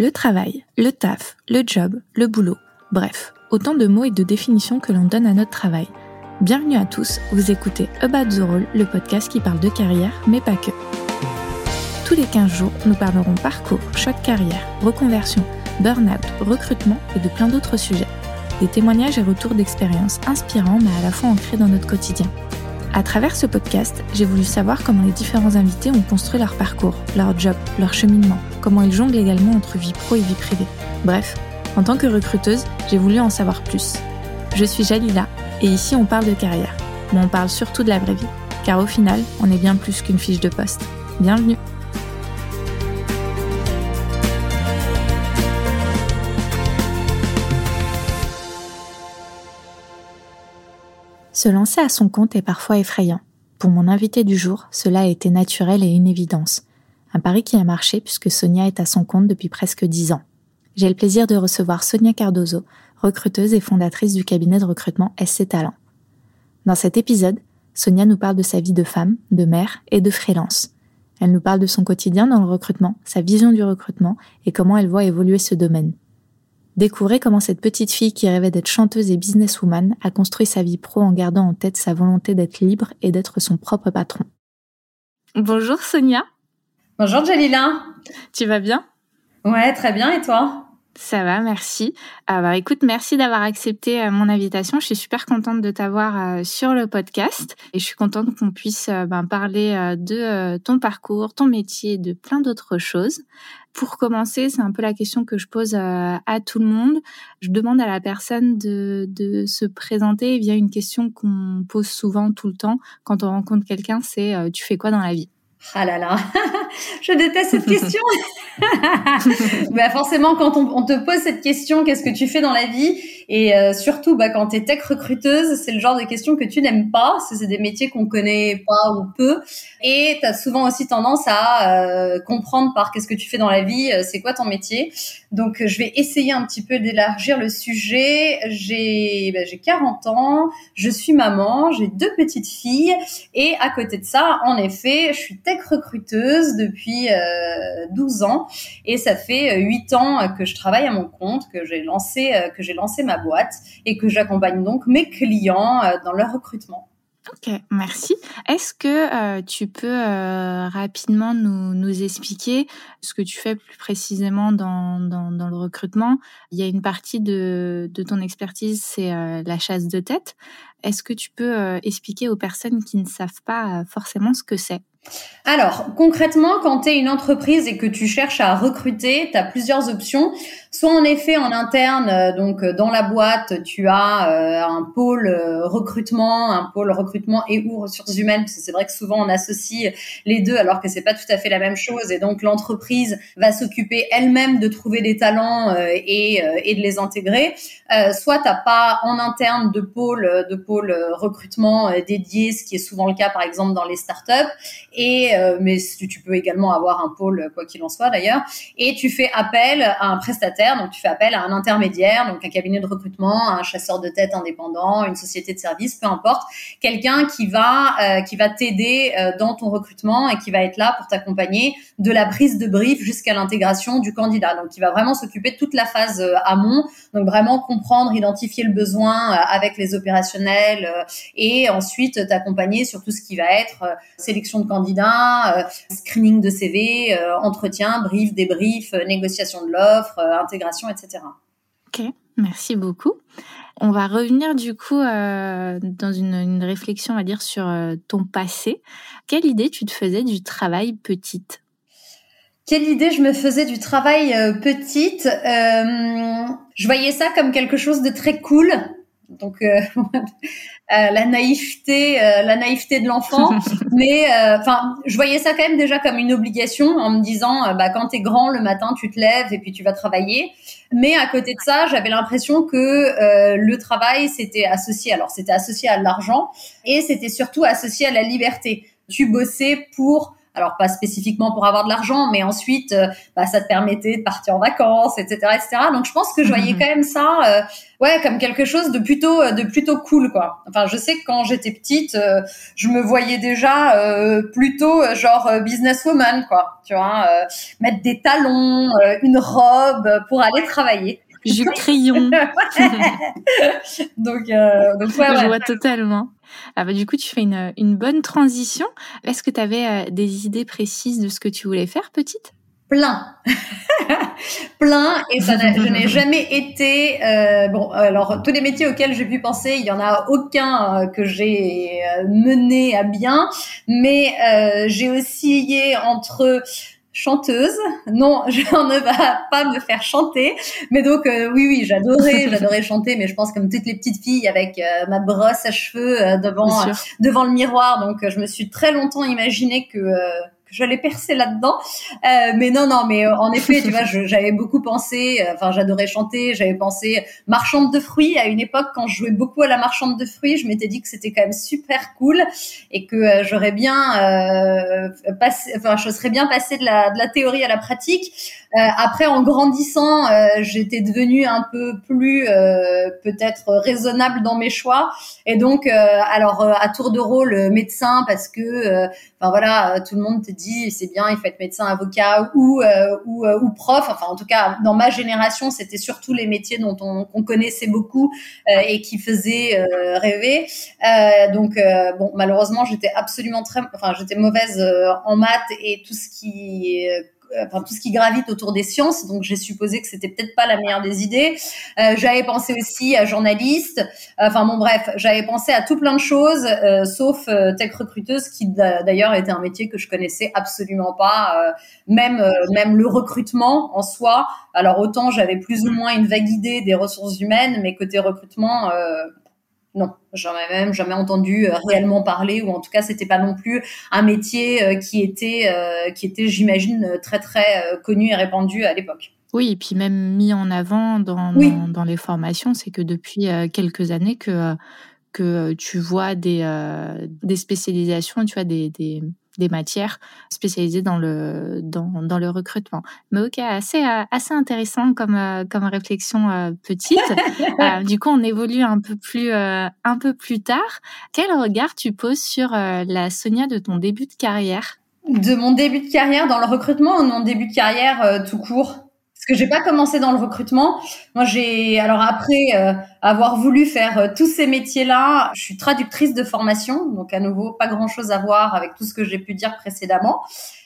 Le travail, le taf, le job, le boulot, bref, autant de mots et de définitions que l'on donne à notre travail. Bienvenue à tous, vous écoutez About the Role, le podcast qui parle de carrière, mais pas que. Tous les 15 jours, nous parlerons parcours, choc carrière, reconversion, burn-out, recrutement et de plein d'autres sujets. Des témoignages et retours d'expériences inspirants mais à la fois ancrés dans notre quotidien. À travers ce podcast, j'ai voulu savoir comment les différents invités ont construit leur parcours, leur job, leur cheminement, comment ils jonglent également entre vie pro et vie privée. Bref, en tant que recruteuse, j'ai voulu en savoir plus. Je suis Jalila et ici on parle de carrière, mais on parle surtout de la vraie vie, car au final, on est bien plus qu'une fiche de poste. Bienvenue Se lancer à son compte est parfois effrayant. Pour mon invité du jour, cela a été naturel et une évidence. Un pari qui a marché puisque Sonia est à son compte depuis presque dix ans. J'ai le plaisir de recevoir Sonia Cardozo, recruteuse et fondatrice du cabinet de recrutement SC Talent. Dans cet épisode, Sonia nous parle de sa vie de femme, de mère et de freelance. Elle nous parle de son quotidien dans le recrutement, sa vision du recrutement et comment elle voit évoluer ce domaine. Découvrez comment cette petite fille qui rêvait d'être chanteuse et businesswoman a construit sa vie pro en gardant en tête sa volonté d'être libre et d'être son propre patron. Bonjour Sonia. Bonjour Jalila. Tu vas bien? Ouais, très bien. Et toi? Ça va, merci. Ah bah, écoute, merci d'avoir accepté euh, mon invitation. Je suis super contente de t'avoir euh, sur le podcast et je suis contente qu'on puisse euh, ben, parler de ton parcours, ton métier, de plein d'autres choses. Pour commencer, c'est un peu la question que je pose à tout le monde. Je demande à la personne de, de se présenter via une question qu'on pose souvent tout le temps quand on rencontre quelqu'un, c'est tu fais quoi dans la vie? Ah là là, je déteste cette question. bah forcément, quand on, on, te pose cette question, qu'est-ce que tu fais dans la vie? Et euh, surtout, bah, quand tu es tech recruteuse, c'est le genre de question que tu n'aimes pas. C'est des métiers qu'on connaît pas ou peu. Et tu as souvent aussi tendance à euh, comprendre par qu'est-ce que tu fais dans la vie, euh, c'est quoi ton métier. Donc, je vais essayer un petit peu d'élargir le sujet. J'ai bah, 40 ans, je suis maman, j'ai deux petites filles. Et à côté de ça, en effet, je suis tech recruteuse depuis 12 ans et ça fait 8 ans que je travaille à mon compte, que j'ai lancé, que j'ai lancé ma boîte et que j'accompagne donc mes clients dans leur recrutement. Ok, merci. Est-ce que euh, tu peux euh, rapidement nous, expliquer ce que tu fais plus précisément dans, le recrutement? Il y a une partie de, ton expertise, c'est euh, la chasse de tête. Est-ce que tu peux expliquer aux personnes qui ne savent pas forcément ce que c'est? Alors, concrètement, quand tu es une entreprise et que tu cherches à recruter, tu as plusieurs options. Soit en effet en interne, euh, donc euh, dans la boîte, tu as euh, un pôle recrutement, un pôle recrutement et ou ressources humaines, parce que c'est vrai que souvent on associe les deux alors que c'est pas tout à fait la même chose. Et donc l'entreprise va s'occuper elle-même de trouver des talents et, et de les intégrer. soit t'as pas en interne de pôle de pôle recrutement dédié, ce qui est souvent le cas par exemple dans les startups. Et mais tu peux également avoir un pôle quoi qu'il en soit d'ailleurs. Et tu fais appel à un prestataire donc, tu fais appel à un intermédiaire, donc un cabinet de recrutement, un chasseur de tête indépendant, une société de service, peu importe, quelqu'un qui va euh, qui va t'aider euh, dans ton recrutement et qui va être là pour t'accompagner de la prise de brief jusqu'à l'intégration du candidat. Donc, qui va vraiment s'occuper de toute la phase euh, amont, donc vraiment comprendre, identifier le besoin avec les opérationnels et ensuite t'accompagner sur tout ce qui va être sélection de candidats, screening de CV, entretien, brief, débrief, négociation de l'offre, intégration, etc. Ok, merci beaucoup. On va revenir du coup euh, dans une, réflexion, à dire, sur euh, ton passé. Quelle idée tu te faisais du travail petite? Quelle idée je me faisais du travail euh, petite? Je voyais ça comme quelque chose de très cool. Donc la naïveté, la naïveté de l'enfant. Mais enfin, je voyais ça quand même déjà comme une obligation en me disant, bah quand t'es grand le matin, tu te lèves et puis tu vas travailler. Mais à côté de ça, j'avais l'impression que euh, le travail, c'était associé. Alors, c'était associé à l'argent et c'était surtout associé à la liberté. Tu bossais pour Alors pas spécifiquement pour avoir de l'argent, mais ensuite, bah, ça te permettait de partir en vacances, etc., etc. Donc je pense que je voyais quand même ça, ouais, comme quelque chose de plutôt, de plutôt cool, quoi. Enfin, je sais que quand j'étais petite, je me voyais déjà plutôt genre businesswoman, quoi. Tu vois, mettre des talons, une robe pour aller travailler. Du crayon. donc, euh, donc ouais, Je vois totalement. Ah bah, du coup, tu fais une, une bonne transition. Est-ce que tu avais euh, des idées précises de ce que tu voulais faire, petite? Plein. Plein. Et ça je n'ai jamais été... Euh, bon, alors, tous les métiers auxquels j'ai pu penser, il y en a aucun euh, que j'ai euh, mené à bien. Mais euh, j'ai oscillé entre chanteuse. Non, je ne va pas me faire chanter. Mais donc, euh, oui, oui, j'adorais, j'adorais chanter, mais je pense comme toutes les petites filles avec euh, ma brosse à cheveux euh, devant, devant le miroir. Donc, je me suis très longtemps imaginé que j'allais percer là-dedans. Euh, mais non, non, mais euh, en effet, tu vois, j'avais beaucoup pensé, euh, enfin, j'adorais chanter, j'avais pensé marchande de fruits à une époque quand je jouais beaucoup à la marchande de fruits, je m'étais dit que c'était quand même super cool et que j'aurais bien euh, passé, enfin, je serais bien passé de la, de la théorie à la pratique. Euh, après, en grandissant, euh, j'étais devenue un peu plus euh, peut-être raisonnable dans mes choix. Et donc, alors à tour de rôle médecin parce que, enfin voilà, tout le monde te dit c'est bien, il faut être médecin, avocat ou ou, ou prof. Enfin, en tout cas, dans ma génération, c'était surtout les métiers dont on, on connaissait beaucoup et qui faisaient rêver. donc, bon, malheureusement, j'étais absolument très, enfin, j'étais mauvaise en maths et tout ce qui enfin tout ce qui gravite autour des sciences. Donc j'ai supposé que c'était peut-être pas la meilleure des idées. Euh, j'avais pensé aussi à journaliste. Enfin bon bref, j'avais pensé à tout plein de choses, euh, sauf tech recruteuse, qui d'ailleurs était un métier que je connaissais absolument pas. même même le recrutement en soi. Alors autant j'avais plus ou moins une vague idée des ressources humaines, mais côté recrutement, non, j'en ai même jamais entendu euh, réellement parler, ou en tout cas, c'était pas non plus un métier euh, qui était, euh, qui était, j'imagine, très très connu et répandu à l'époque. Oui, et puis même mis en avant dans, dans, les formations, c'est que depuis quelques années que que tu vois des, des spécialisations, tu vois des, des, des matières spécialisées dans le, dans, dans le recrutement. Mais ok, assez, euh, assez intéressant comme, euh, comme réflexion euh, petite. du coup, on évolue un peu plus, un peu plus tard. Quel regard tu poses sur la Sonia de ton début de carrière? De mon début de carrière dans le recrutement ou de mon début de carrière tout court? Parce que j'ai pas commencé dans le recrutement. Moi, j'ai alors après avoir voulu faire euh, tous ces métiers-là, je suis traductrice de formation, donc à nouveau pas grand-chose à voir avec tout ce que j'ai pu dire précédemment.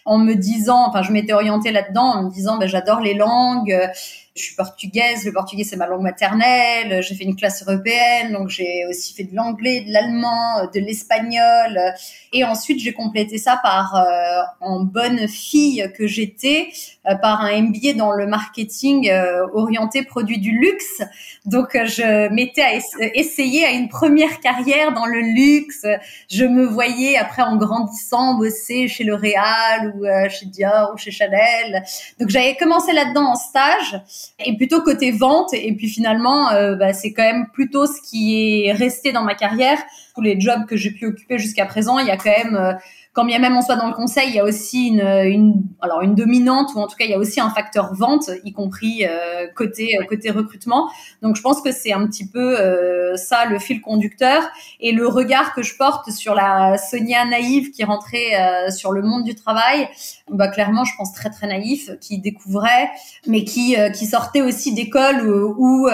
En me disant, enfin, je m'étais orientée là-dedans en me disant, ben, j'adore les langues je suis portugaise, le portugais c'est ma langue maternelle, j'ai fait une classe européenne, donc j'ai aussi fait de l'anglais, de l'allemand, de l'espagnol, et ensuite j'ai complété ça par, euh, en bonne fille que j'étais, euh, par un MBA dans le marketing euh, orienté produit du luxe. Donc je m'étais à essayer à une première carrière dans le luxe. Je me voyais après en grandissant bosser chez L'Oréal ou chez Dior ou chez Chanel. Donc j'avais commencé là-dedans en stage et plutôt côté vente. Et puis finalement, euh, bah, c'est quand même plutôt ce qui est resté dans ma carrière. Tous les jobs que j'ai pu occuper jusqu'à présent, il y a quand même euh, quand bien même on soit dans le conseil, il y a aussi une, une, alors une dominante ou en tout cas il y a aussi un facteur vente, y compris euh, côté euh, côté recrutement. Donc je pense que c'est un petit peu euh, ça le fil conducteur et le regard que je porte sur la Sonia naïve qui rentrait sur le monde du travail. Bah clairement, je pense très très naïf, qui découvrait, mais qui qui sortait aussi d'école où, où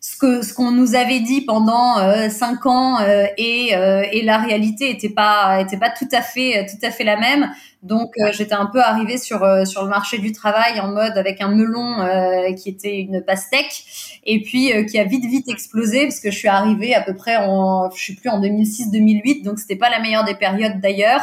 ce que ce qu'on nous avait dit pendant euh, cinq ans euh, et, euh, et la réalité était pas était pas tout à fait tout à fait la même donc euh, j'étais un peu arrivée sur euh, sur le marché du travail en mode avec un melon euh, qui était une pastèque et puis qui a vite vite explosé parce que je suis arrivée à peu près en je suis plus en 2006-2008 donc c'était pas la meilleure des périodes d'ailleurs.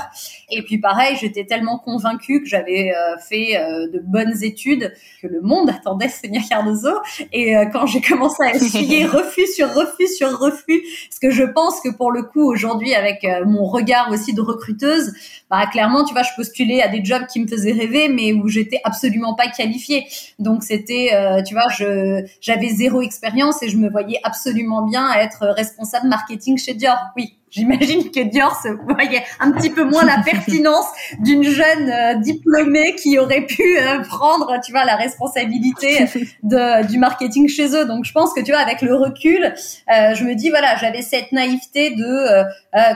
Et puis pareil j'étais tellement convaincue que j'avais fait de bonnes études que le monde attendait Seigneur Cardozo. Et quand j'ai commencé à essuyer refus sur refus sur refus parce que je pense que pour le coup aujourd'hui avec mon regard aussi de recruteuse bah clairement tu vois je peux à des jobs qui me faisaient rêver, mais où j'étais absolument pas qualifiée. Donc c'était, euh, tu vois, j'avais zéro expérience et je me voyais absolument bien être responsable marketing chez Dior. Oui, j'imagine que Dior se voyait un petit peu moins la pertinence d'une jeune euh, diplômée qui aurait pu euh, prendre, tu vois, la responsabilité de, du marketing chez eux. Donc je pense que tu vois, avec le recul, euh, je me dis voilà, j'avais cette naïveté de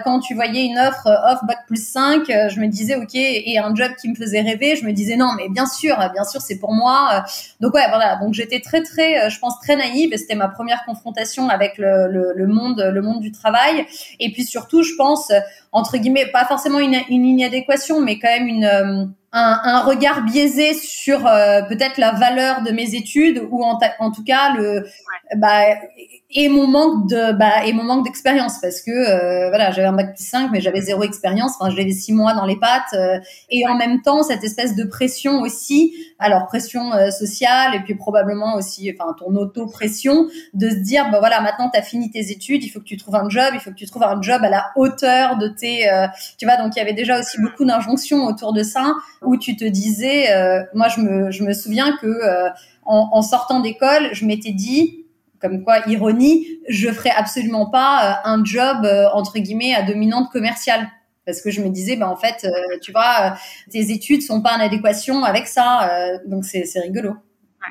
quand tu voyais une offre off bac plus 5, je me disais ok et un job qui me faisait rêver, je me disais non mais bien sûr, bien sûr c'est pour moi. Donc ouais voilà, donc j'étais très très, je pense très naïve et c'était ma première confrontation avec le, le, le monde le monde du travail et puis surtout je pense entre guillemets pas forcément une, une inadéquation mais quand même une euh, un, un, regard biaisé sur euh, peut-être la valeur de mes études ou en, en tout cas le bah, et mon manque de bah et mon manque d'expérience parce que euh, voilà j'avais un bac plus 5 mais j'avais zéro expérience. Enfin j'avais six mois dans les pattes euh, et en même temps cette espèce de pression aussi alors pression euh, sociale et puis probablement aussi enfin ton auto pression de se dire bah voilà maintenant tu as fini tes études il faut que tu trouves un job il faut que tu trouves un job à la hauteur de tes tu vois donc il y avait déjà aussi beaucoup d'injonctions autour de ça où tu te disais moi je me je me souviens que en, en sortant d'école je m'étais dit comme quoi, ironie, je ferais absolument pas euh, un job euh, entre guillemets à dominante commerciale. Parce que je me disais bah en fait euh, tu vois tes études sont pas en adéquation avec ça donc c'est c'est rigolo.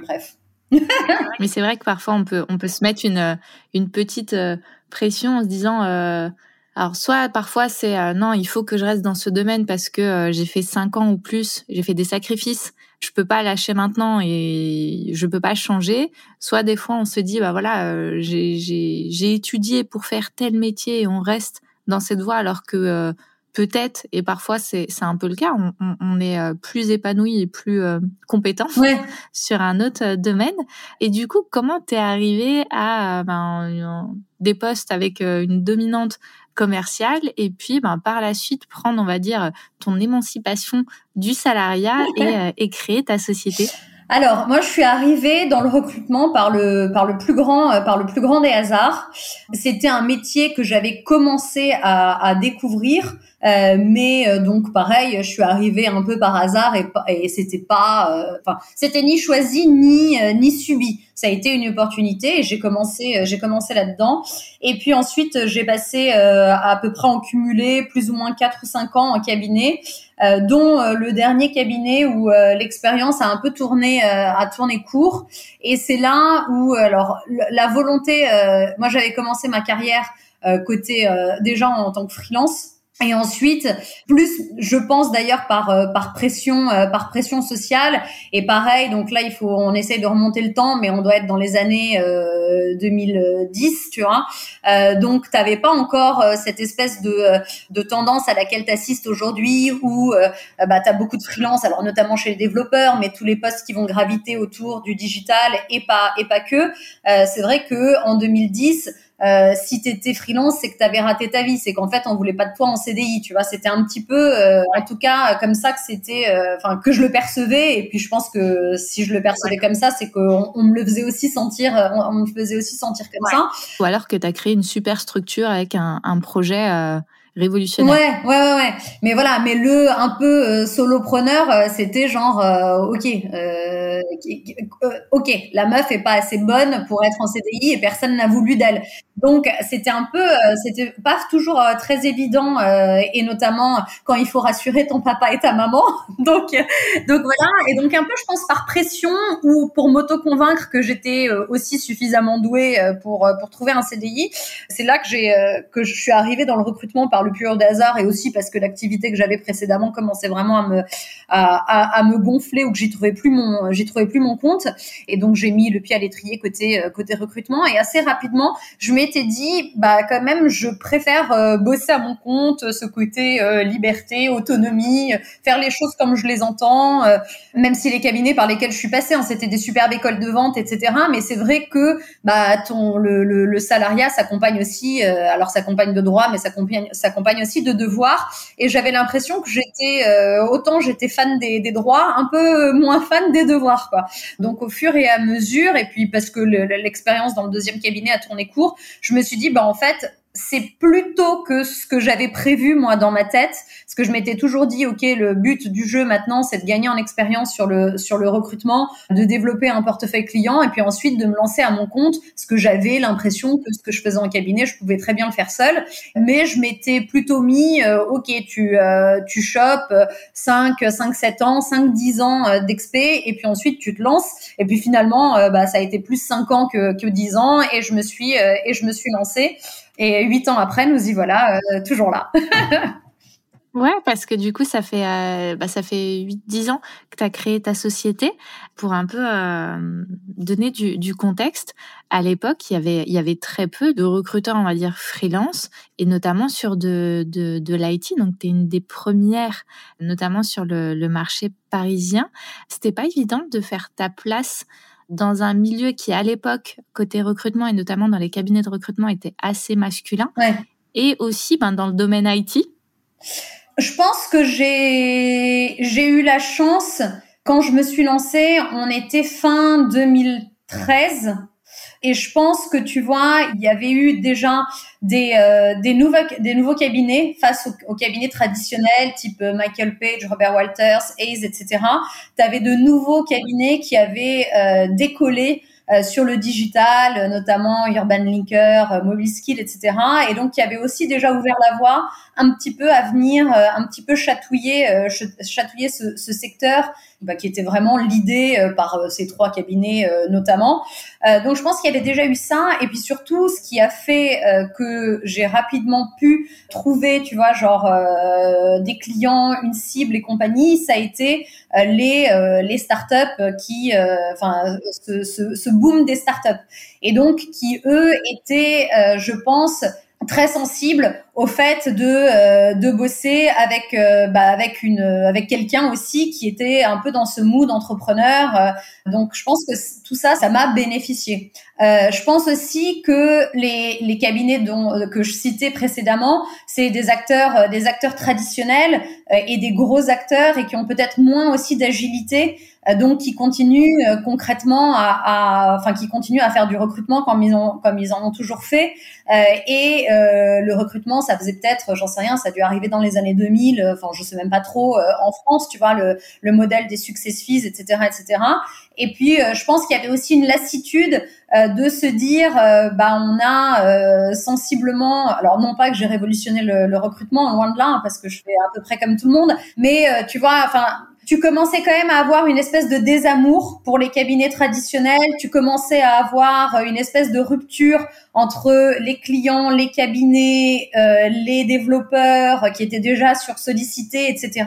Bref. Mais c'est vrai que parfois on peut on peut se mettre une une petite pression en se disant alors soit parfois c'est non il faut que je reste dans ce domaine parce que j'ai fait cinq ans ou plus j'ai fait des sacrifices je peux pas lâcher maintenant et je peux pas changer. Soit des fois on se dit bah voilà euh, j'ai étudié pour faire tel métier et on reste dans cette voie alors que euh, peut-être et parfois c'est c'est un peu le cas on, on, est euh, plus épanoui et plus compétent sur un autre domaine. Et du coup comment t'es arrivé à ben, des postes avec une dominante commercial et puis ben, par la suite prendre, on va dire, ton émancipation du salariat et, euh, et créer ta société? Alors, moi, je suis arrivée dans le recrutement par le par le plus grand euh, par le plus grand des hasards. C'était un métier que j'avais commencé à, à découvrir, euh, mais euh, donc pareil, je suis arrivée un peu par hasard et, et c'était pas, enfin, c'était ni choisi ni ni subi ça a été une opportunité et j'ai commencé euh, j'ai commencé là-dedans. Et puis ensuite j'ai passé euh, à peu près en cumulé plus ou moins 4 ou 5 ans en cabinet euh, dont le dernier cabinet où l'expérience a un peu tourné a tourné court. Et c'est là où alors la volonté moi j'avais commencé ma carrière côté déjà en tant que freelance et ensuite, plus, je pense d'ailleurs par euh, par pression euh, par pression sociale et pareil. Donc là, il faut on essaye de remonter le temps, mais on doit être dans les années 2010, euh, tu vois. donc, t'avais pas encore cette espèce de de tendance à laquelle t'assistes aujourd'hui, où bah t'as beaucoup de freelance, alors notamment chez les développeurs, mais tous les postes qui vont graviter autour du digital et pas et pas que. C'est vrai que en 2010 euh, si tu étais freelance, c'est que tu avais raté ta vie. C'est qu'en fait, on voulait pas de toi en CDI. Tu vois, c'était un petit peu, euh, en tout cas, comme ça que c'était, euh, enfin, que je le percevais. Et puis, je pense que si je le percevais comme ça, c'est qu'on on me le faisait aussi sentir, on, me faisait aussi sentir comme ça. Ou alors que tu as créé une super structure avec un, un projet révolutionnaire. Ouais, ouais, ouais, ouais. Mais voilà, mais le un peu euh, solopreneur, euh, c'était genre, euh, ok, euh, ok, la meuf est pas assez bonne pour être en CDI et personne n'a voulu d'elle. Donc c'était un peu, c'était pas toujours très évident et notamment quand il faut rassurer ton papa et ta maman. donc donc voilà et donc un peu, je pense par pression ou pour m'auto-convaincre que j'étais aussi suffisamment douée pour pour trouver un CDI. C'est là que j'ai que je suis arrivée dans le recrutement par le pur hasard et aussi parce que l'activité que j'avais précédemment commençait vraiment à me à, à, me gonfler ou que j'y trouvais plus mon j'y trouvais plus mon compte et donc j'ai mis le pied à l'étrier côté euh, côté recrutement et assez rapidement je m'étais dit bah quand même je préfère euh, bosser à mon compte ce côté euh, liberté autonomie faire les choses comme je les entends même si les cabinets par lesquels je suis passée hein, c'était des superbes écoles de vente etc mais c'est vrai que bah ton le, le, le salariat s'accompagne aussi alors s'accompagne de droit mais s'accompagne s'accompagne aussi de devoirs. Et j'avais l'impression que j'étais euh, autant j'étais fan des, des, droits, un peu moins fan des devoirs, quoi. Donc au fur et à mesure, et puis parce que l'expérience dans le deuxième cabinet a tourné court, je me suis dit bah en fait c'est plutôt que ce que j'avais prévu moi dans ma tête, parce que je m'étais toujours dit ok le but du jeu maintenant c'est de gagner en expérience sur le sur le recrutement, de développer un portefeuille client et puis ensuite de me lancer à mon compte, parce que j'avais l'impression que ce que je faisais en cabinet je pouvais très bien le faire seul, mais je m'étais plutôt mis euh, ok tu euh, tu chopes 5 5 7 ans, 5 10 ans euh, et puis ensuite tu te lances. Et puis finalement bah ça a été plus 5 ans que que 10 ans et je me suis et je me suis lancée et huit ans après, nous y voilà, euh, toujours là. Ouais, parce que du coup, ça fait euh, bah, ça fait 8-10 ans que tu as créé ta société pour un peu euh, donner du, contexte. À l'époque, il y avait très peu de recruteurs, on va dire freelance, et notamment sur de de, de l'IT. Donc, tu es une des premières, notamment sur le, le marché parisien. C'était pas évident de faire ta place dans un milieu qui, à l'époque, côté recrutement et notamment dans les cabinets de recrutement, était assez masculin. Et aussi ben, dans le domaine IT. Je pense que j'ai, j'ai eu la chance, quand je me suis lancée, on était fin 2013. Et je pense que tu vois, il y avait eu déjà des, euh, des, nouveaux, des nouveaux cabinets face aux, cabinets traditionnels type euh, Michael Page, Robert Walters, Hayes, etc. Tu avais de nouveaux cabinets qui avaient euh, décollé sur le digital, notamment Urban Linker, Mobile Skill, etc. Et donc, il y avait aussi déjà ouvert la voie un petit peu à venir, un petit peu chatouiller, chatouiller ce secteur bah, qui était vraiment l'idée euh, par euh, ces trois cabinets euh, notamment. donc je pense qu'il y avait déjà eu ça et puis surtout ce qui a fait que j'ai rapidement pu trouver, tu vois, genre des clients, une cible et compagnie, ça a été les les startups qui, enfin ce, ce, ce boom des startups et donc qui eux étaient, je pense très sensible au fait de euh, de bosser avec euh, bah, avec une avec quelqu'un aussi qui était un peu dans ce mood entrepreneur euh. donc je pense que tout ça ça m'a bénéficié je pense aussi que les les cabinets dont que je citais précédemment c'est des acteurs des acteurs traditionnels et des gros acteurs et qui ont peut-être moins aussi d'agilité donc qui continuent concrètement à, à, enfin qui continuent à faire du recrutement comme ils ont comme ils en ont toujours fait et le recrutement ça faisait peut-être j'en sais rien ça a dû arriver dans les années 2000 enfin je sais même pas trop en France tu vois le, le modèle des success fees etc etc et puis je pense qu'il y avait aussi une lassitude de se dire bah on a sensiblement alors non pas que j'ai révolutionné le, le, recrutement loin de là hein, parce que je fais à peu près comme tout le monde mais tu vois enfin tu commençais quand même à avoir une espèce de désamour pour les cabinets traditionnels, tu commençais à avoir une espèce de rupture entre les clients, les cabinets, euh, les développeurs qui étaient déjà sur sollicité, etc.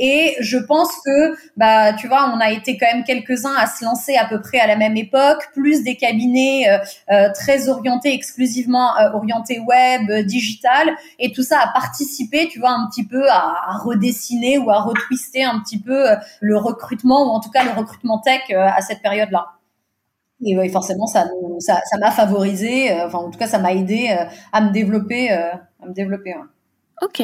Et je pense que, bah, tu vois, on a été quand même quelques-uns à se lancer à peu près à la même époque, plus des cabinets euh, euh, très orientés, exclusivement euh, orientés web, digital, et tout ça a participé, tu vois, un petit peu à, à redessiner ou à retwister un petit peu le recrutement ou en tout cas le recrutement tech à cette période-là. Et oui, forcément, ça, ça, ça m'a favorisé, enfin, en tout cas, ça m'a aidé à me développer, à me développer. Ok.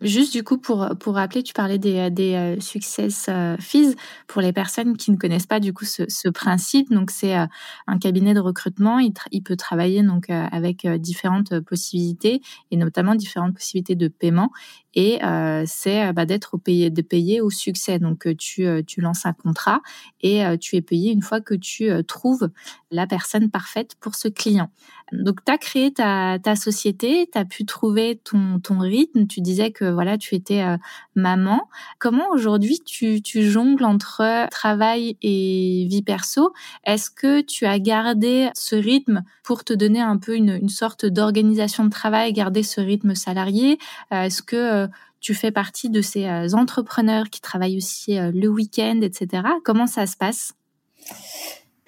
Juste du coup, pour, pour rappeler, tu parlais des, des euh, success euh, fees. Pour les personnes qui ne connaissent pas du coup ce, principe, donc c'est euh, un cabinet de recrutement. Il, il peut travailler donc avec différentes possibilités et notamment différentes possibilités de paiement. Et c'est bah, d'être payé, de payer au succès. Donc tu, tu lances un contrat et tu es payé une fois que tu trouves la personne parfaite pour ce client. Donc, tu as créé ta, ta société, tu as pu trouver ton, ton rythme. Tu disais que voilà, tu étais euh, maman. Comment aujourd'hui tu, tu jongles entre travail et vie perso? Est-ce que tu as gardé ce rythme pour te donner un peu une, une sorte d'organisation de travail, garder ce rythme salarié? Euh, Est-ce que euh, tu fais partie de ces entrepreneurs qui travaillent aussi le week-end, etc. Comment ça se passe?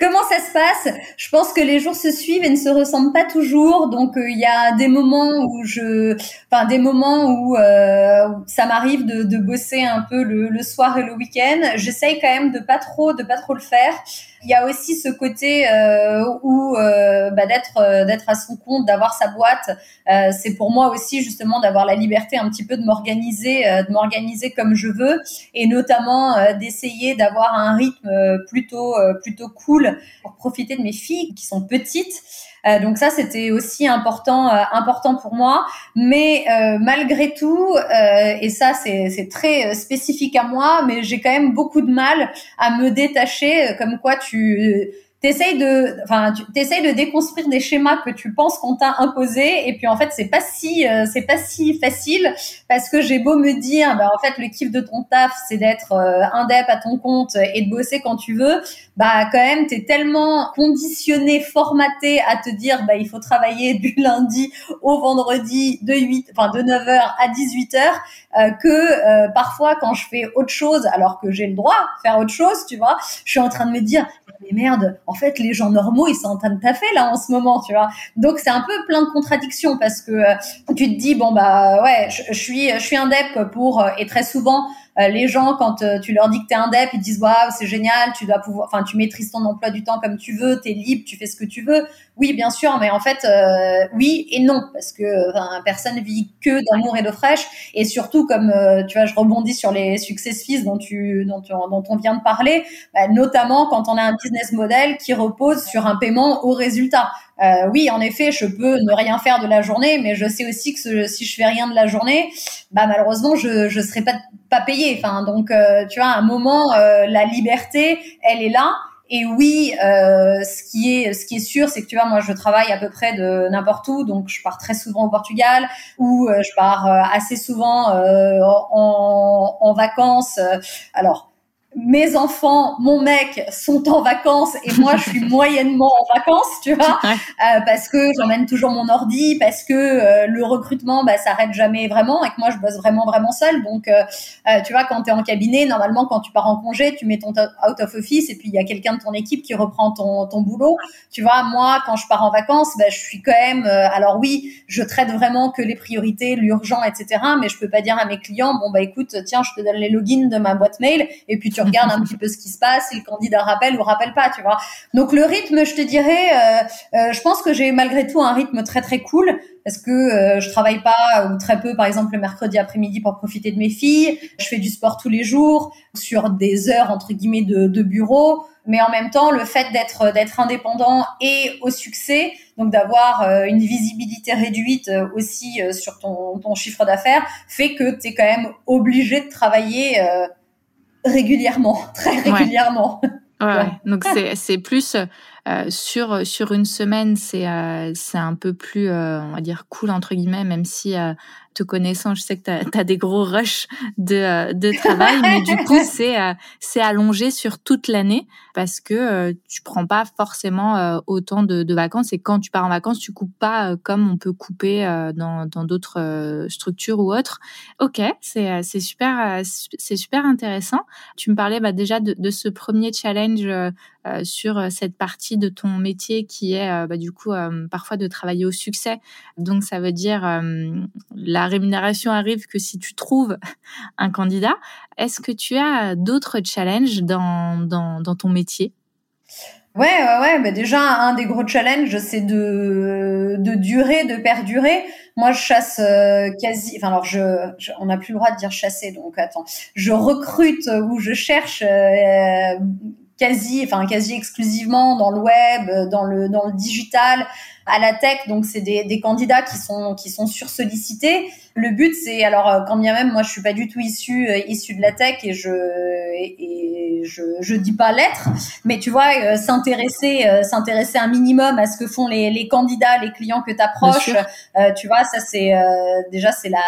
Comment ça se passe? Je pense que les jours se suivent et ne se ressemblent pas toujours. Donc euh, il y a des moments où je, enfin des moments où, euh, ça m'arrive de, bosser un peu le, le soir et le week-end. J'essaye quand même de pas trop, de pas trop le faire. Il y a aussi ce côté euh, où euh, bah, d'être euh, d'être à son compte, d'avoir sa boîte. Euh, c'est pour moi aussi justement d'avoir la liberté un petit peu de m'organiser, de m'organiser comme je veux, et notamment d'essayer d'avoir un rythme plutôt plutôt cool pour profiter de mes filles qui sont petites. Euh, donc ça, c'était aussi important, euh, important pour moi. Mais euh, malgré tout, et ça, c'est très spécifique à moi, mais j'ai quand même beaucoup de mal à me détacher, comme quoi tu t'essayes de, enfin, tu de déconstruire des schémas que tu penses qu'on t'a imposés, et puis en fait, c'est pas si, euh, c'est pas si facile parce que j'ai beau me dire, bah en fait, le kiff de ton taf, c'est d'être euh, indep à ton compte et de bosser quand tu veux. Bah quand même, t'es tellement conditionné, formaté à te dire, bah il faut travailler du lundi au vendredi de 8, enfin de 9h à 18h, euh, que euh, parfois quand je fais autre chose, alors que j'ai le droit de faire autre chose, tu vois, je suis en train de me dire, mais merde, fait, les gens normaux, ils sont en train là en ce moment, tu vois. Donc c'est un peu plein de contradictions parce que euh, tu te dis bon bah ouais, je, suis je suis un dep pour euh, et très souvent euh, les gens, quand euh, tu leur dis que tu es un DEP, ils disent waouh, c'est génial, tu dois pouvoir, enfin, tu maîtrises ton emploi du temps comme tu veux, tu es libre, tu fais ce que tu veux. Oui, bien sûr, mais en fait, euh, oui et non, parce que enfin, personne vit que d'amour et d'eau fraîche. Et surtout, comme tu vois, je rebondis sur les success fees dont tu, dont, on vient de parler, bah, notamment quand on a un business model qui repose sur un paiement au résultat. Euh, oui, en effet, je peux ne rien faire de la journée, mais je sais aussi que si je fais rien de la journée, bah malheureusement, je je serai pas pas payé. Enfin, donc euh, tu vois, à un moment, euh, la liberté, elle est là. Et oui, ce qui est ce qui est sûr, c'est que tu vois, moi, je travaille à peu près de n'importe où, donc je pars très souvent au Portugal ou je pars assez souvent en, en vacances. alors mes enfants, mon mec sont en vacances et moi je suis moyennement en vacances, tu vois, euh, parce que j'emmène toujours mon ordi, parce que euh, le recrutement bah s'arrête jamais vraiment et que moi je bosse vraiment vraiment seule. Donc euh, tu vois quand tu es en cabinet, normalement quand tu pars en congé, tu mets ton out of office et puis il y a quelqu'un de ton équipe qui reprend ton ton boulot. Tu vois, moi quand je pars en vacances, bah, je suis quand même alors oui, je traite vraiment que les priorités, l'urgent, etc. Mais je peux pas dire à mes clients bon bah écoute, tiens, je te donne les logins de ma boîte mail et puis tu regarde un petit peu ce qui se passe, si le candidat rappelle ou rappelle pas, tu vois. Donc le rythme, je te dirais, euh, euh, je pense que j'ai malgré tout un rythme très très cool parce que euh, je travaille pas ou très peu, par exemple le mercredi après-midi pour profiter de mes filles. Je fais du sport tous les jours sur des heures entre guillemets de, de bureau, mais en même temps le fait d'être d'être indépendant et au succès, donc d'avoir une visibilité réduite aussi sur ton, ton chiffre d'affaires, fait que tu es quand même obligé de travailler régulièrement, très régulièrement. Ouais. Donc c'est c'est plus euh, sur sur une semaine c'est euh, c'est un peu plus euh, on va dire cool entre guillemets même si te connaissant, je sais que tu as, des gros rushs de, euh, de travail, mais du coup, c'est euh, c'est allongé sur toute l'année parce que euh, tu prends pas forcément autant de, de, vacances et quand tu pars en vacances, tu coupes pas comme on peut couper dans dans d'autres structures ou autres. Ok, c'est super c'est super intéressant. Tu me parlais bah, déjà de, de ce premier challenge sur cette partie de ton métier qui est bah, du coup parfois de travailler au succès. Donc ça veut dire la la rémunération arrive que si tu trouves un candidat. Est-ce que tu as d'autres challenges dans, dans, ton métier? Ouais, ouais, ouais. Bah déjà, un des gros challenges, c'est de, de durer, de perdurer. Moi, je chasse euh, quasi. Enfin, alors, je, on n'a plus le droit de dire chasser, donc attends. Je recrute ou je cherche euh, quasi, enfin quasi exclusivement dans le web, dans le dans le digital, à la tech. Donc c'est des, candidats qui sont qui sont sursollicités. Le but c'est alors euh, quand bien même moi je suis pas du tout issu euh, issu de la tech et je et, je je dis pas l'être, mais tu vois euh, s'intéresser s'intéresser un minimum à ce que font les, les candidats, les clients que tu approches, tu vois ça c'est déjà c'est la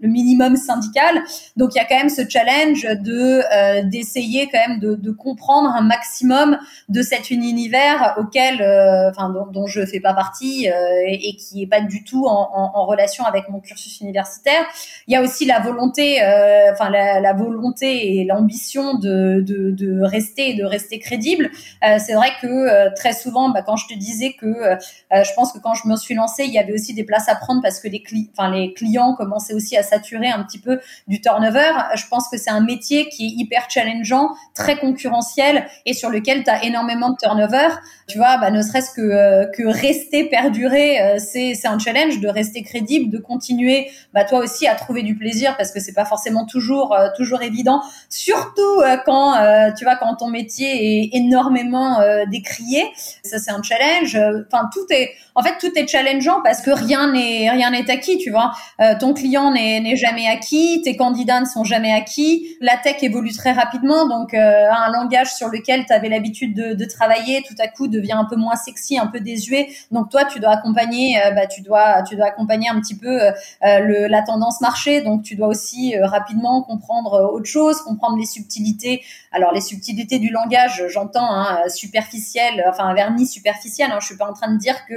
le minimum syndical. Donc il y a quand même ce challenge de d'essayer quand même de, de comprendre un maximum de cet univers auquel enfin dont, dont je fais pas partie euh, et, qui est pas du tout en, relation avec mon cursus universitaire. Il y a aussi la volonté, euh, enfin la, volonté et l'ambition de, rester de rester crédible. Euh, c'est vrai que très souvent, bah, quand je te disais que je pense que quand je me suis lancée, il y avait aussi des places à prendre parce que les, enfin, les clients commençaient aussi à saturer un petit peu du turnover. Je pense que c'est un métier qui est hyper challengeant, très concurrentiel et sur lequel tu as énormément de turnover. Tu vois, bah, ne serait-ce que, rester perdurer, euh, c'est un challenge de rester crédible, de continuer bah toi aussi à trouver du plaisir parce que c'est pas forcément toujours toujours évident, surtout quand tu vois quand ton métier est énormément décrié. Ça c'est un challenge. Enfin tout est en fait tout est challengeant parce que rien n'est rien n'est acquis, tu vois. ton client n'est jamais acquis, tes candidats ne sont jamais acquis. La tech évolue très rapidement, donc un langage sur lequel tu avais l'habitude de, de, travailler, tout à coup devient un peu moins sexy, un peu désuet. Donc toi, tu dois accompagner, euh, bah, tu dois, tu dois accompagner un petit peu euh, le, la tendance marché. Donc tu dois aussi euh, rapidement comprendre autre chose, comprendre les subtilités. Alors les subtilités du langage, j'entends hein, superficiel, enfin un vernis superficiel. Hein, je suis pas en train de dire que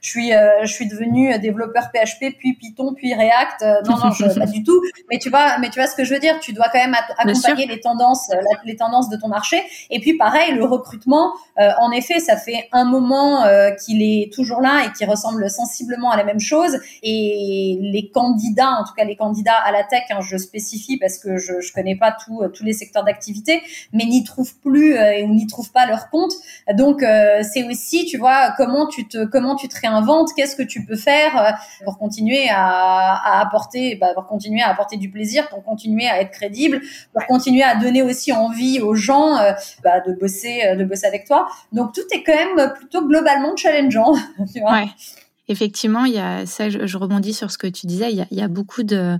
je suis, je suis devenu développeur PHP puis Python puis React. non non, je, pas du tout. Mais tu vois, mais tu vois ce que je veux dire. Tu dois quand même accompagner les tendances, les tendances de ton marché. Et puis pareil, le recrutement, euh, en effet, ça fait un moment euh, qu'il est toujours là et qui ressemble sensiblement à la même chose. Et les candidats, en tout cas les candidats à la tech, hein, je spécifie parce que je, je connais pas euh, tous les secteurs d'activité, mais n'y trouvent plus et n'y trouvent pas leur compte. Donc c'est aussi, tu vois, comment tu te comment tu te réinventes, qu'est-ce que tu peux faire pour continuer à, apporter, bah, pour continuer à apporter du plaisir, pour continuer à être crédible, pour continuer à donner aussi envie aux gens bah, de bosser de bosser avec toi. Donc tout est quand même plutôt globalement challengeant. Tu vois. Effectivement, il y a ça. Je, rebondis sur ce que tu disais. Il y a, il y a beaucoup de,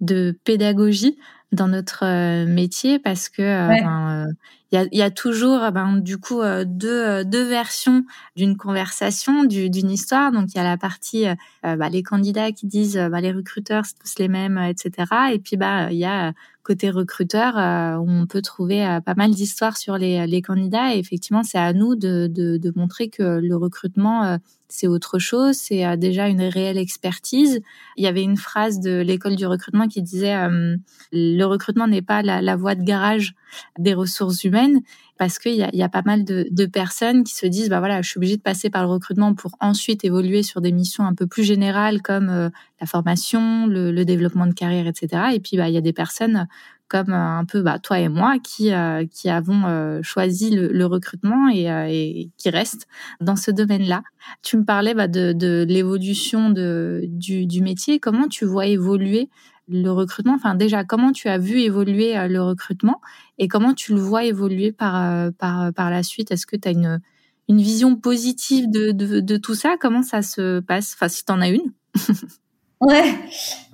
de pédagogie dans notre euh, métier parce que euh, ben, euh, il y, a, y, a, toujours ben, du coup deux, deux versions d'une conversation, d'une histoire. Donc il y a la partie bah, les candidats qui disent bah, les recruteurs c'est tous les mêmes, etc. Et puis bah il y a côté recruteur où on peut trouver pas mal d'histoires sur les, les candidats. Et effectivement c'est à nous de, de, de, montrer que le recrutement c'est autre chose, c'est euh, déjà une réelle expertise. Il y avait une phrase de l'école du recrutement qui disait euh, le recrutement n'est pas la, voie de garage des ressources humaines parce qu'il y a, y a pas mal de, personnes qui se disent bah voilà je suis obligée de passer par le recrutement pour ensuite évoluer sur des missions un peu plus générales comme euh, la formation, le, le, développement de carrière, etc. Et puis bah il y a des personnes comme un peu bah, toi et moi qui, euh, qui avons euh, choisi le, recrutement et, euh, qui restent dans ce domaine-là. Tu me parlais bah, de, l'évolution du métier. Comment tu vois évoluer le recrutement? Enfin déjà, comment tu as vu évoluer le recrutement? Et comment tu le vois évoluer par, par, par la suite? Est-ce que tu as une, une vision positive de, de, de tout ça? Comment ça se passe? Enfin, si tu en as une Ouais.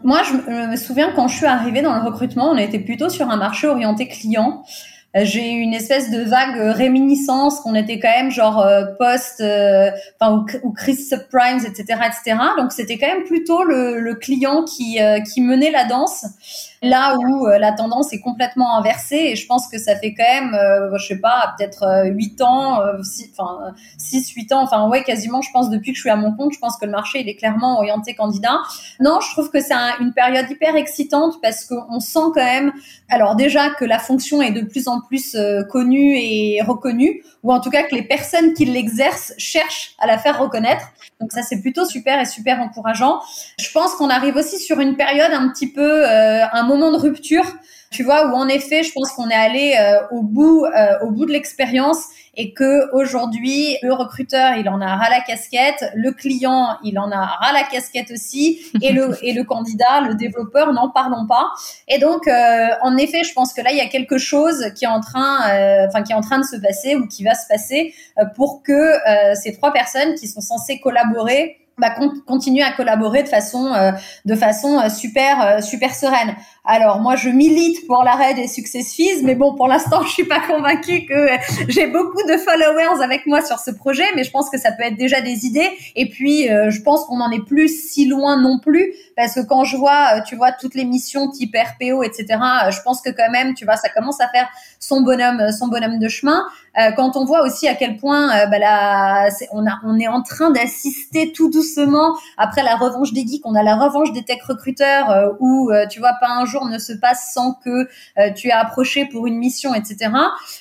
Moi, je me souviens quand je suis arrivée dans le recrutement, on était plutôt sur un marché orienté client. Euh, j'ai eu une espèce de vague réminiscence qu'on était quand même genre euh, post, euh, enfin ou, crise subprimes, etc., etc. Donc c'était quand même plutôt le, le client qui qui menait la danse. Là où la tendance est complètement inversée, et je pense que ça fait quand même, je sais pas, peut-être 8 ans, enfin 6, 8 ans, enfin ouais, quasiment, je pense depuis que je suis à mon compte, je pense que le marché il est clairement orienté candidat. Non, je trouve que c'est une période hyper excitante parce qu'on sent quand même, alors déjà que la fonction est de plus en plus euh, connue et reconnue, ou en tout cas que les personnes qui l'exercent cherchent à la faire reconnaître. Donc ça, c'est plutôt super et super encourageant. Je pense qu'on arrive aussi sur une période un petit peu, euh, un moment de rupture tu vois, où en effet, je pense qu'on est allé euh, au bout, euh, au bout de l'expérience et que aujourd'hui, le recruteur, il en a ras la casquette, le client, il en a ras la casquette aussi, et le et le candidat, le développeur, n'en parlons pas. Et donc, euh, en effet, je pense que là, il y a quelque chose qui est en train, enfin, qui est en train de se passer ou qui va se passer pour que ces trois personnes qui sont censées collaborer bah, continuer à collaborer de façon euh, de façon euh, super euh, super sereine. Alors moi je milite pour l'arrêt des success fees, mais bon pour l'instant je suis pas convaincue que j'ai beaucoup de followers avec moi sur ce projet, mais je pense que ça peut être déjà des idées. Et puis je pense qu'on n'en est plus si loin non plus, parce que quand je vois tu vois toutes les missions type RPO etc, je pense que quand même tu vois ça commence à faire son bonhomme son bonhomme de chemin. quand on voit aussi à quel point bah, on a on est en train d'assister tout doucement après la revanche des geeks, on a la revanche des tech recruteurs euh, où euh, tu vois pas un jour ne se passe sans que euh, tu es approché pour une mission, etc.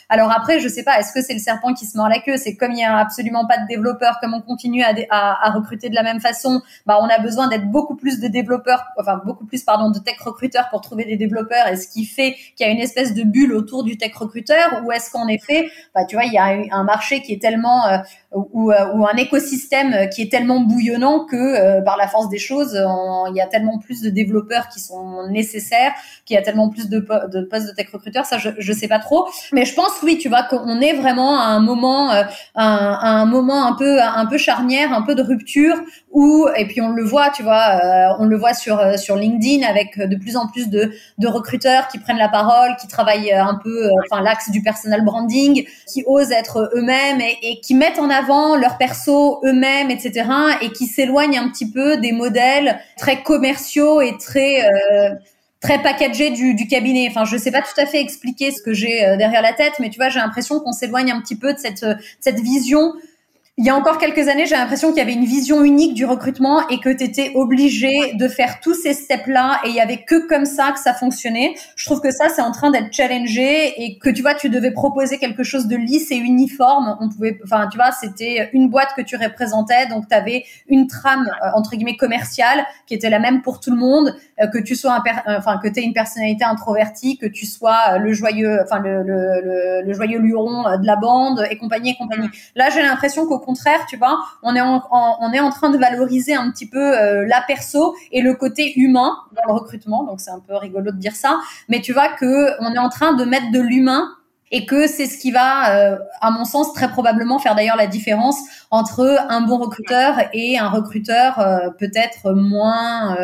Alors après, je sais pas, est-ce que c'est le serpent qui se mord la queue? C'est comme il y a absolument pas de développeurs, comme on continue à, recruter de la même façon, bah on a besoin d'être beaucoup plus de développeurs, enfin beaucoup plus pardon de tech recruteurs pour trouver des développeurs. Et ce qui fait qu'il y a une espèce de bulle autour du tech recruteur, ou est-ce qu'en effet, bah tu vois, il y a un marché qui est tellement ou, ou, un écosystème qui est tellement bouillonnant que par la force des choses, il y a tellement plus de développeurs qui sont nécessaires, qu'il y a tellement plus de, postes de tech recruteurs. Ça, je, je sais pas trop, mais je pense oui, tu vois qu'on est vraiment à un moment, un, un moment un peu un peu charnière, un peu de rupture où et puis on le voit, tu vois, on le voit sur sur LinkedIn avec de plus en plus de, de recruteurs qui prennent la parole, qui travaillent un peu, enfin l'axe du personal branding, qui osent être eux-mêmes et, et, qui mettent en avant leur perso eux-mêmes, etc. et qui s'éloignent un petit peu des modèles très commerciaux et très euh, très packagés du, cabinet. Enfin, je sais pas tout à fait expliquer ce que j'ai euh, derrière la tête, mais tu vois, j'ai l'impression qu'on s'éloigne un petit peu de cette cette vision il y a encore quelques années, j'ai l'impression qu'il y avait une vision unique du recrutement et que tu étais obligé de faire tous ces steps-là et il y avait que comme ça que ça fonctionnait. Je trouve que ça, c'est en train d'être challengé et que tu vois, tu devais proposer quelque chose de lisse et uniforme. On pouvait, enfin, tu vois, c'était une boîte que tu représentais, donc tu avais une trame euh, entre guillemets commerciale qui était la même pour tout le monde, euh, que tu sois un, euh, enfin, que tu aies une personnalité introvertie, que tu sois le joyeux, enfin le, le, le, le joyeux luron de la bande et compagnie et compagnie. Là, j'ai l'impression qu'au contraire, tu vois, on est en, on est en train de valoriser un petit peu euh, la perso et le côté humain dans le recrutement. Donc c'est un peu rigolo de dire ça, mais tu vois que on est en train de mettre de l'humain et que c'est ce qui va, euh, à mon sens, très probablement faire d'ailleurs la différence entre un bon recruteur et un recruteur euh, peut-être moins,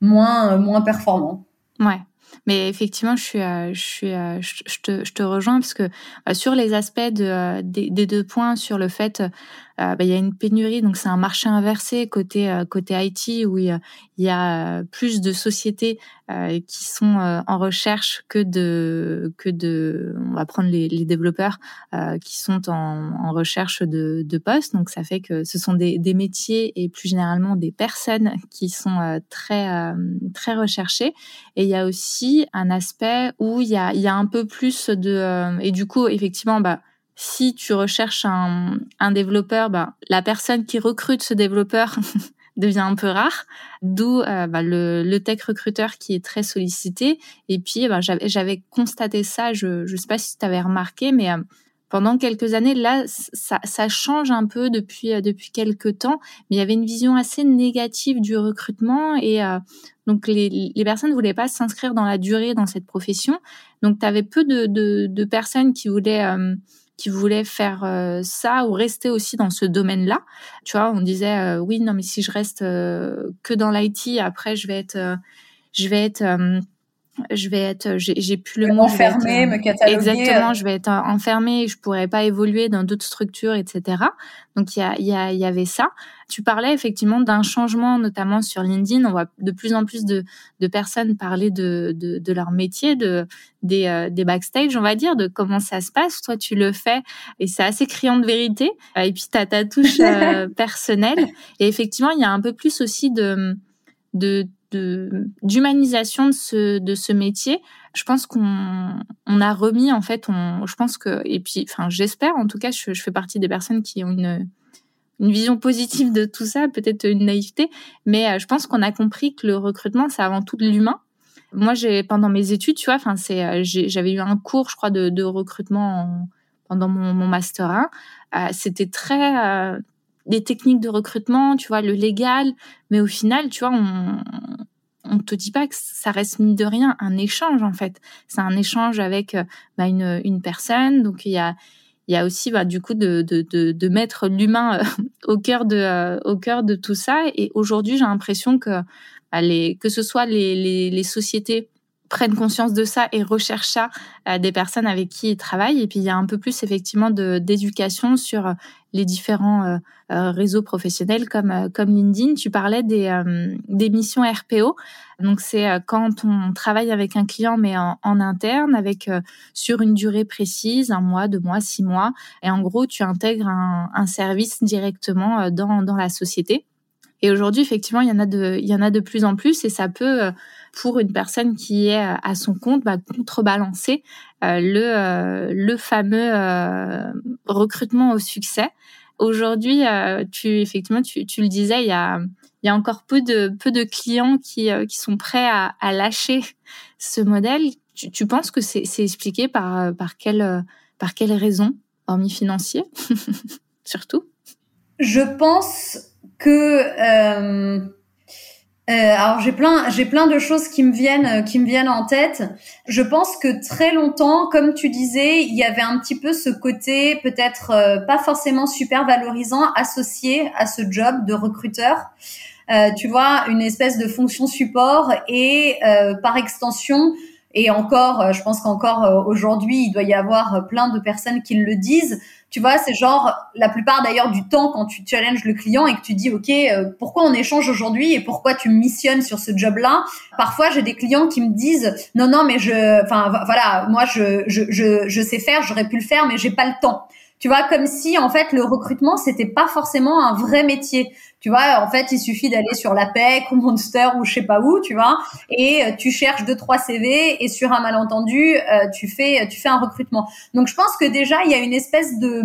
moins, moins performant. Ouais. Mais effectivement, je suis, euh, je suis, euh, je, te, je te rejoins parce que euh, sur les aspects de, des, des, deux points, sur le fait euh, bah, il y a une pénurie, donc c'est un marché inversé côté euh, côté IT où il y a, plus de sociétés euh, qui sont en recherche que de que de on va prendre les, les développeurs qui sont en, en recherche de, de postes, donc ça fait que ce sont des, des métiers et plus généralement des personnes qui sont très très recherchées. Et il y a aussi un aspect où il y a il y a un peu plus de et du coup effectivement bah si tu recherches un, un développeur, bah, la personne qui recrute ce développeur devient un peu rare, d'où euh, bah, le, le, tech recruteur qui est très sollicité. Et puis, bah, j'avais constaté ça, je ne sais pas si tu avais remarqué, mais euh, pendant quelques années, là, ça, ça, change un peu depuis euh, depuis quelques temps, mais il y avait une vision assez négative du recrutement et donc les, les personnes ne voulaient pas s'inscrire dans la durée dans cette profession. Donc tu avais peu de, de, de, personnes qui voulaient qui voulaient faire euh, ça ou rester aussi dans ce domaine-là. Tu vois, on disait euh, oui, non, mais si je reste euh, que dans l'IT, après je vais être, je vais être je vais être, j'ai plus le mot. Enfermé, me cataloguer. Exactement, je vais être enfermée, je pourrais pas évoluer dans d'autres structures, etc. Donc il y, a, y, a, y avait ça. Tu parlais effectivement d'un changement, notamment sur LinkedIn. On voit de plus en plus de, de personnes parler de, de, de, leur métier, de des, euh, des backstage, on va dire, de comment ça se passe. Toi, tu le fais et c'est assez criant de vérité. Et puis tu as ta touche euh, personnelle. Et effectivement, il y a un peu plus aussi de de d'humanisation de ce de ce métier. Je pense qu'on on a remis en fait on je pense que et puis enfin j'espère en tout cas je, fais partie des personnes qui ont une une vision positive de tout ça peut-être une naïveté mais euh, je pense qu'on a compris que le recrutement c'est avant tout de l'humain. Moi j'ai pendant mes études tu vois enfin c'est euh, j'avais eu un cours je crois de, de recrutement pendant mon, mon master 1 euh, c'était très des techniques de recrutement, tu vois, le légal, mais au final, tu vois, on on te dit pas que ça reste mine de rien un échange en fait. C'est un échange avec euh, bah, une, une personne, donc il y a il y a aussi bah, du coup de, de, de, mettre l'humain euh, au cœur de euh, au cœur de tout ça. Et aujourd'hui, j'ai l'impression que bah, que ce soit les, les, les sociétés prennent conscience de ça et recherchent ça euh, des personnes avec qui ils travaillent. Et puis il y a un peu plus effectivement d'éducation sur euh, les différents euh, réseaux professionnels comme comme LinkedIn. Tu parlais des des missions RPO. Donc c'est quand on travaille avec un client mais en, en interne avec sur une durée précise, un mois, deux mois, six mois. Et en gros, tu intègres un, un service directement dans dans la société. Et aujourd'hui, effectivement, il y en a de, il y en a de plus en plus et ça peut, pour une personne qui est à son compte, bah, contrebalancer euh, le, euh, le fameux euh, recrutement au succès. Aujourd'hui, tu effectivement, tu, tu, le disais, il y a, y a encore peu de, peu de clients qui, qui sont prêts à, à lâcher ce modèle. Tu, tu penses que c'est expliqué par, par, quelle, par quelle raison, hormis financier surtout? Je pense que euh, alors j'ai plein, j'ai plein de choses qui me viennent, euh, qui me viennent en tête. Je pense que très longtemps, comme tu disais, il y avait un petit peu ce côté peut-être euh, pas forcément super valorisant associé à ce job de recruteur. Euh, tu vois, une espèce de fonction support et par extension, et encore, je pense qu'encore aujourd'hui, il doit y avoir plein de personnes qui le disent. Tu vois, c'est genre la plupart d'ailleurs du temps quand tu challenges le client et que tu dis OK, euh, pourquoi on échange aujourd'hui et pourquoi tu missionnes sur ce job-là Parfois, j'ai des clients qui me disent non non, mais je enfin voilà, moi je je je, je sais faire, j'aurais pu le faire mais j'ai pas le temps. Tu vois, comme si en fait le recrutement c'était pas forcément un vrai métier. Tu vois, en fait, il suffit d'aller sur la PEC ou Monster ou je sais pas où, tu vois, et euh, tu cherches deux trois CV et sur un malentendu, euh, tu fais tu fais un recrutement. Donc je pense que déjà il y a une espèce de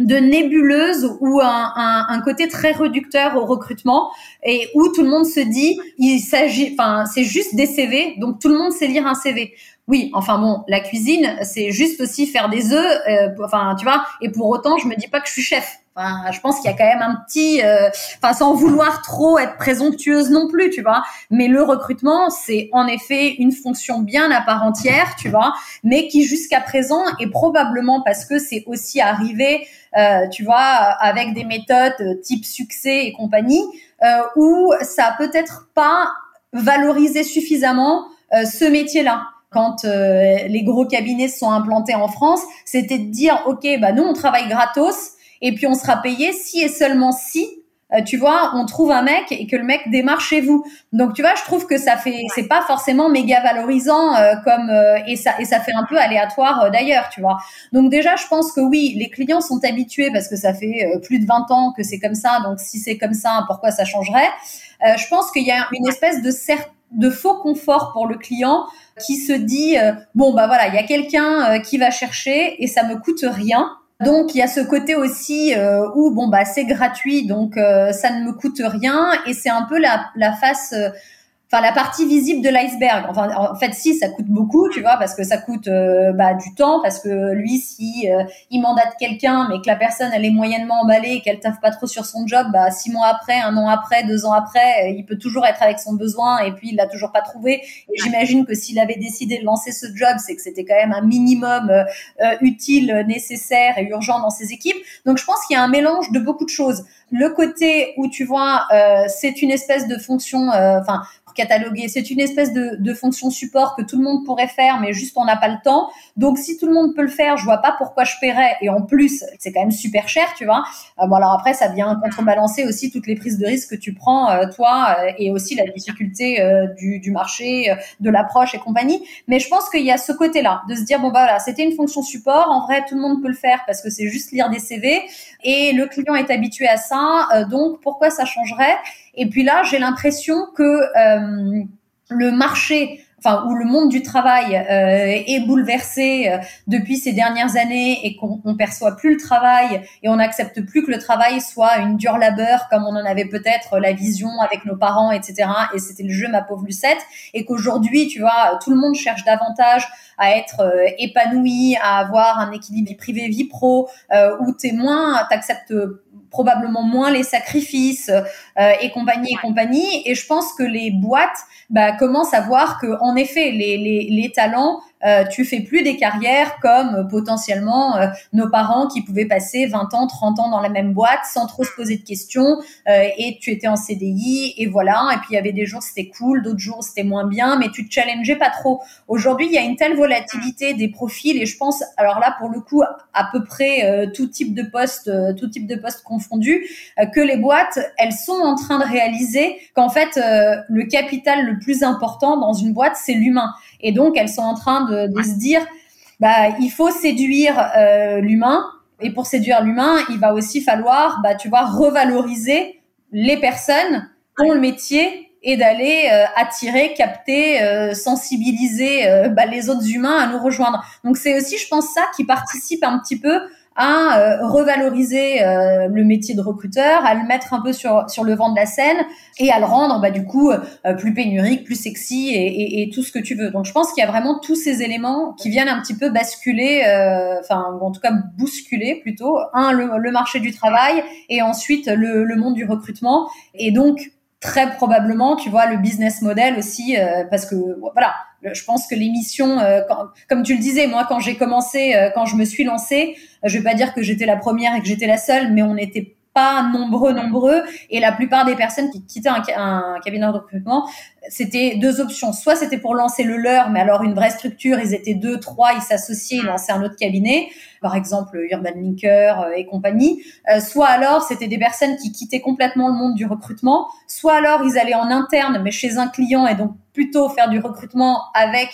de nébuleuse ou un, un, un, côté très réducteur au recrutement et où tout le monde se dit il s'agit enfin c'est juste des CV donc tout le monde sait lire un CV oui, enfin bon, la cuisine, c'est juste aussi faire des œufs, euh, enfin tu vois. Et pour autant, je me dis pas que je suis chef. Enfin, je pense qu'il y a quand même un petit, euh, enfin sans vouloir trop être présomptueuse non plus, tu vois. Mais le recrutement, c'est en effet une fonction bien à part entière, tu vois, mais qui jusqu'à présent est probablement parce que c'est aussi arrivé, euh, tu vois, avec des méthodes type succès et compagnie, où ça a peut-être pas valorisé suffisamment ce métier-là quand euh, les gros cabinets sont implantés en France, c'était de dire ok, bah nous on travaille gratos et puis on sera payé si et seulement si euh, tu vois, on trouve un mec et que le mec démarre chez vous. Donc tu vois, je trouve que ça fait, c'est pas forcément méga valorisant euh, comme et ça et ça fait un peu aléatoire d'ailleurs, tu vois. Donc déjà, je pense que oui, les clients sont habitués parce que ça fait plus de 20 ans que c'est comme ça. Donc si c'est comme ça, pourquoi ça changerait? Je pense qu'il y a une espèce de de faux confort pour le client qui se dit euh, bon bah voilà il y a quelqu'un euh, qui va chercher et ça me coûte rien donc il y a ce côté aussi euh, où bon bah c'est gratuit donc ça ne me coûte rien et c'est un peu la, la face enfin la partie visible de l'iceberg. Enfin, en fait, si ça coûte beaucoup, tu vois, parce que ça coûte euh, bah, du temps, parce que lui, si euh, il mandate quelqu'un, mais que la personne elle est moyennement emballée, et qu'elle taffe pas trop sur son job, bah six mois après, un an après, deux ans après, euh, il peut toujours être avec son besoin, et puis il l'a toujours pas trouvé. Et j'imagine que s'il avait décidé de lancer ce job, c'est que c'était quand même un minimum utile, nécessaire et urgent dans ses équipes. Donc je pense qu'il y a un mélange de beaucoup de choses. Le côté où tu vois, c'est une espèce de fonction, enfin cataloguer. C'est une espèce de, de, fonction support que tout le monde pourrait faire, mais juste on n'a pas le temps. Donc si tout le monde peut le faire, je vois pas pourquoi je paierais. Et en plus, c'est quand même super cher, tu vois. Euh, bon alors après, ça vient contrebalancer aussi toutes les prises de risque que tu prends euh, toi euh, et aussi la difficulté du, du, marché, de l'approche et compagnie. Mais je pense qu'il y a ce côté-là de se dire bon bah voilà, c'était une fonction support. En vrai, tout le monde peut le faire parce que c'est juste lire des CV et le client est habitué à ça. Donc pourquoi ça changerait? Et puis là, j'ai l'impression que euh, le marché enfin où le monde du travail euh, est bouleversé euh, depuis ces dernières années et qu'on on perçoit plus le travail et on n'accepte plus que le travail soit une dure labeur comme on en avait peut-être la vision avec nos parents, etc. Et c'était le jeu ma pauvre Lucette. Et qu'aujourd'hui, tu vois, tout le monde cherche davantage à être euh, épanoui, à avoir un équilibre vie privée vie pro euh, où t'es moins, t'acceptes probablement moins les sacrifices euh, et compagnie et compagnie. Et je pense que les boîtes bah, commencent à voir que en effet les, les, les talents euh, tu fais plus des carrières comme euh, potentiellement euh, nos parents qui pouvaient passer 20 ans, 30 ans dans la même boîte sans trop se poser de questions euh, et tu étais en CDI et voilà et puis il y avait des jours c'était cool, d'autres jours c'était moins bien mais tu te challengeais pas trop. Aujourd'hui, il y a une telle volatilité des profils et je pense alors là pour le coup à peu près tout type de poste tout type de poste confondu que les boîtes, elles sont en train de réaliser qu'en fait le capital le plus important dans une boîte, c'est l'humain. Et donc, elles sont en train de, de se dire, bah, il faut séduire euh, l'humain. Et pour séduire l'humain, il va aussi falloir, bah, tu vois, revaloriser les personnes dont le métier est d'aller euh, attirer, capter, euh, sensibiliser bah, les autres humains à nous rejoindre. Donc c'est aussi, je pense, ça qui participe un petit peu à revaloriser le métier de recruteur, à le mettre un peu sur sur le vent de la scène et à le rendre bah du coup plus pénurique, plus sexy et, et, et, tout ce que tu veux. Donc je pense qu'il y a vraiment tous ces éléments qui viennent un petit peu basculer, enfin en tout cas bousculer plutôt un le, le marché du travail et ensuite le, le monde du recrutement et donc très probablement, tu vois, le business model aussi, euh, parce que voilà, je pense que l'émission, euh, comme tu le disais, moi quand j'ai commencé, euh, quand je me suis lancée, je vais pas dire que j'étais la première et que j'étais la seule, mais on était pas nombreux, nombreux. Et la plupart des personnes qui quittaient un, cabinet de recrutement, c'était deux options. Soit c'était pour lancer le leur, mais alors une vraie structure, ils étaient deux, trois, ils s'associaient, ils lançaient un autre cabinet, par exemple Urban Linker euh, et compagnie. Euh, soit alors c'était des personnes qui quittaient complètement le monde du recrutement. Soit alors ils allaient en interne, mais chez un client et donc plutôt faire du recrutement avec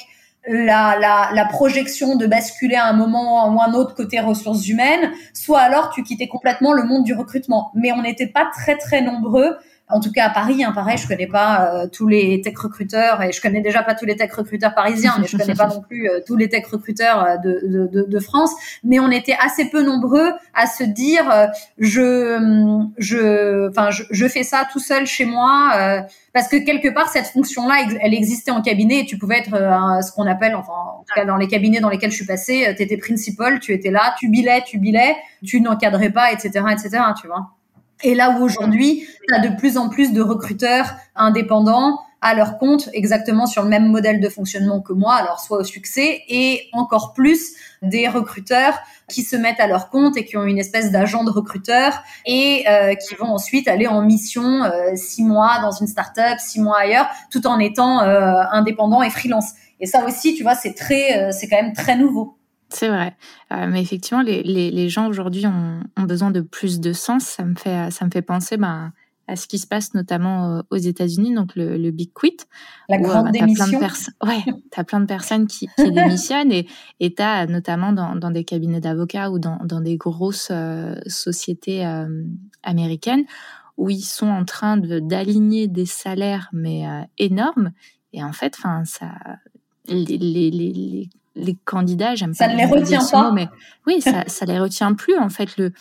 la, la, la, projection de basculer à un moment ou un autre côté ressources humaines, soit alors tu quittais complètement le monde du recrutement. Mais on n'était pas très très nombreux en tout cas à Paris, hein, pareil, je connais pas euh, tous les tech recruteurs et je connais déjà pas tous les tech recruteurs parisiens, mais je connais pas non plus euh, tous les tech recruteurs euh, de, de, de, France. Mais on était assez peu nombreux à se dire, je, je, enfin, je, je, fais ça tout seul chez moi, parce que quelque part cette fonction-là, elle existait en cabinet et tu pouvais être ce qu'on appelle, enfin, en tout cas dans les cabinets dans lesquels je suis passée, tu étais principal, tu étais là, tu bilais, tu bilais, tu n'encadrais pas, etc., etc. Tu vois. Et là où aujourd'hui, tu as de plus en plus de recruteurs indépendants à leur compte, exactement sur le même modèle de fonctionnement que moi, alors soit au succès, et encore plus des recruteurs qui se mettent à leur compte et qui ont une espèce d'agent de recruteur et euh, qui vont ensuite aller en mission euh, six mois dans une startup, six mois ailleurs, tout en étant euh, indépendant et freelance. Et ça aussi, tu vois, c'est très, c'est quand même très nouveau. C'est vrai. Euh, mais effectivement, les, les, les gens aujourd'hui ont, ont, besoin de plus de sens. Ça me fait, ça me fait penser ben, à ce qui se passe notamment euh, aux États-Unis, donc le, le, Big Quit. La grande démission. Plein de ouais, tu as plein de personnes qui, qui démissionnent et tu as notamment dans, dans des cabinets d'avocats ou dans, dans des grosses euh, sociétés américaines où ils sont en train d'aligner des salaires mais énormes. Et en fait, enfin, ça, les, les, les, les candidats, j'aime pas. Ça ne les retient pas. mais oui, ça, ça les retient plus en fait. Le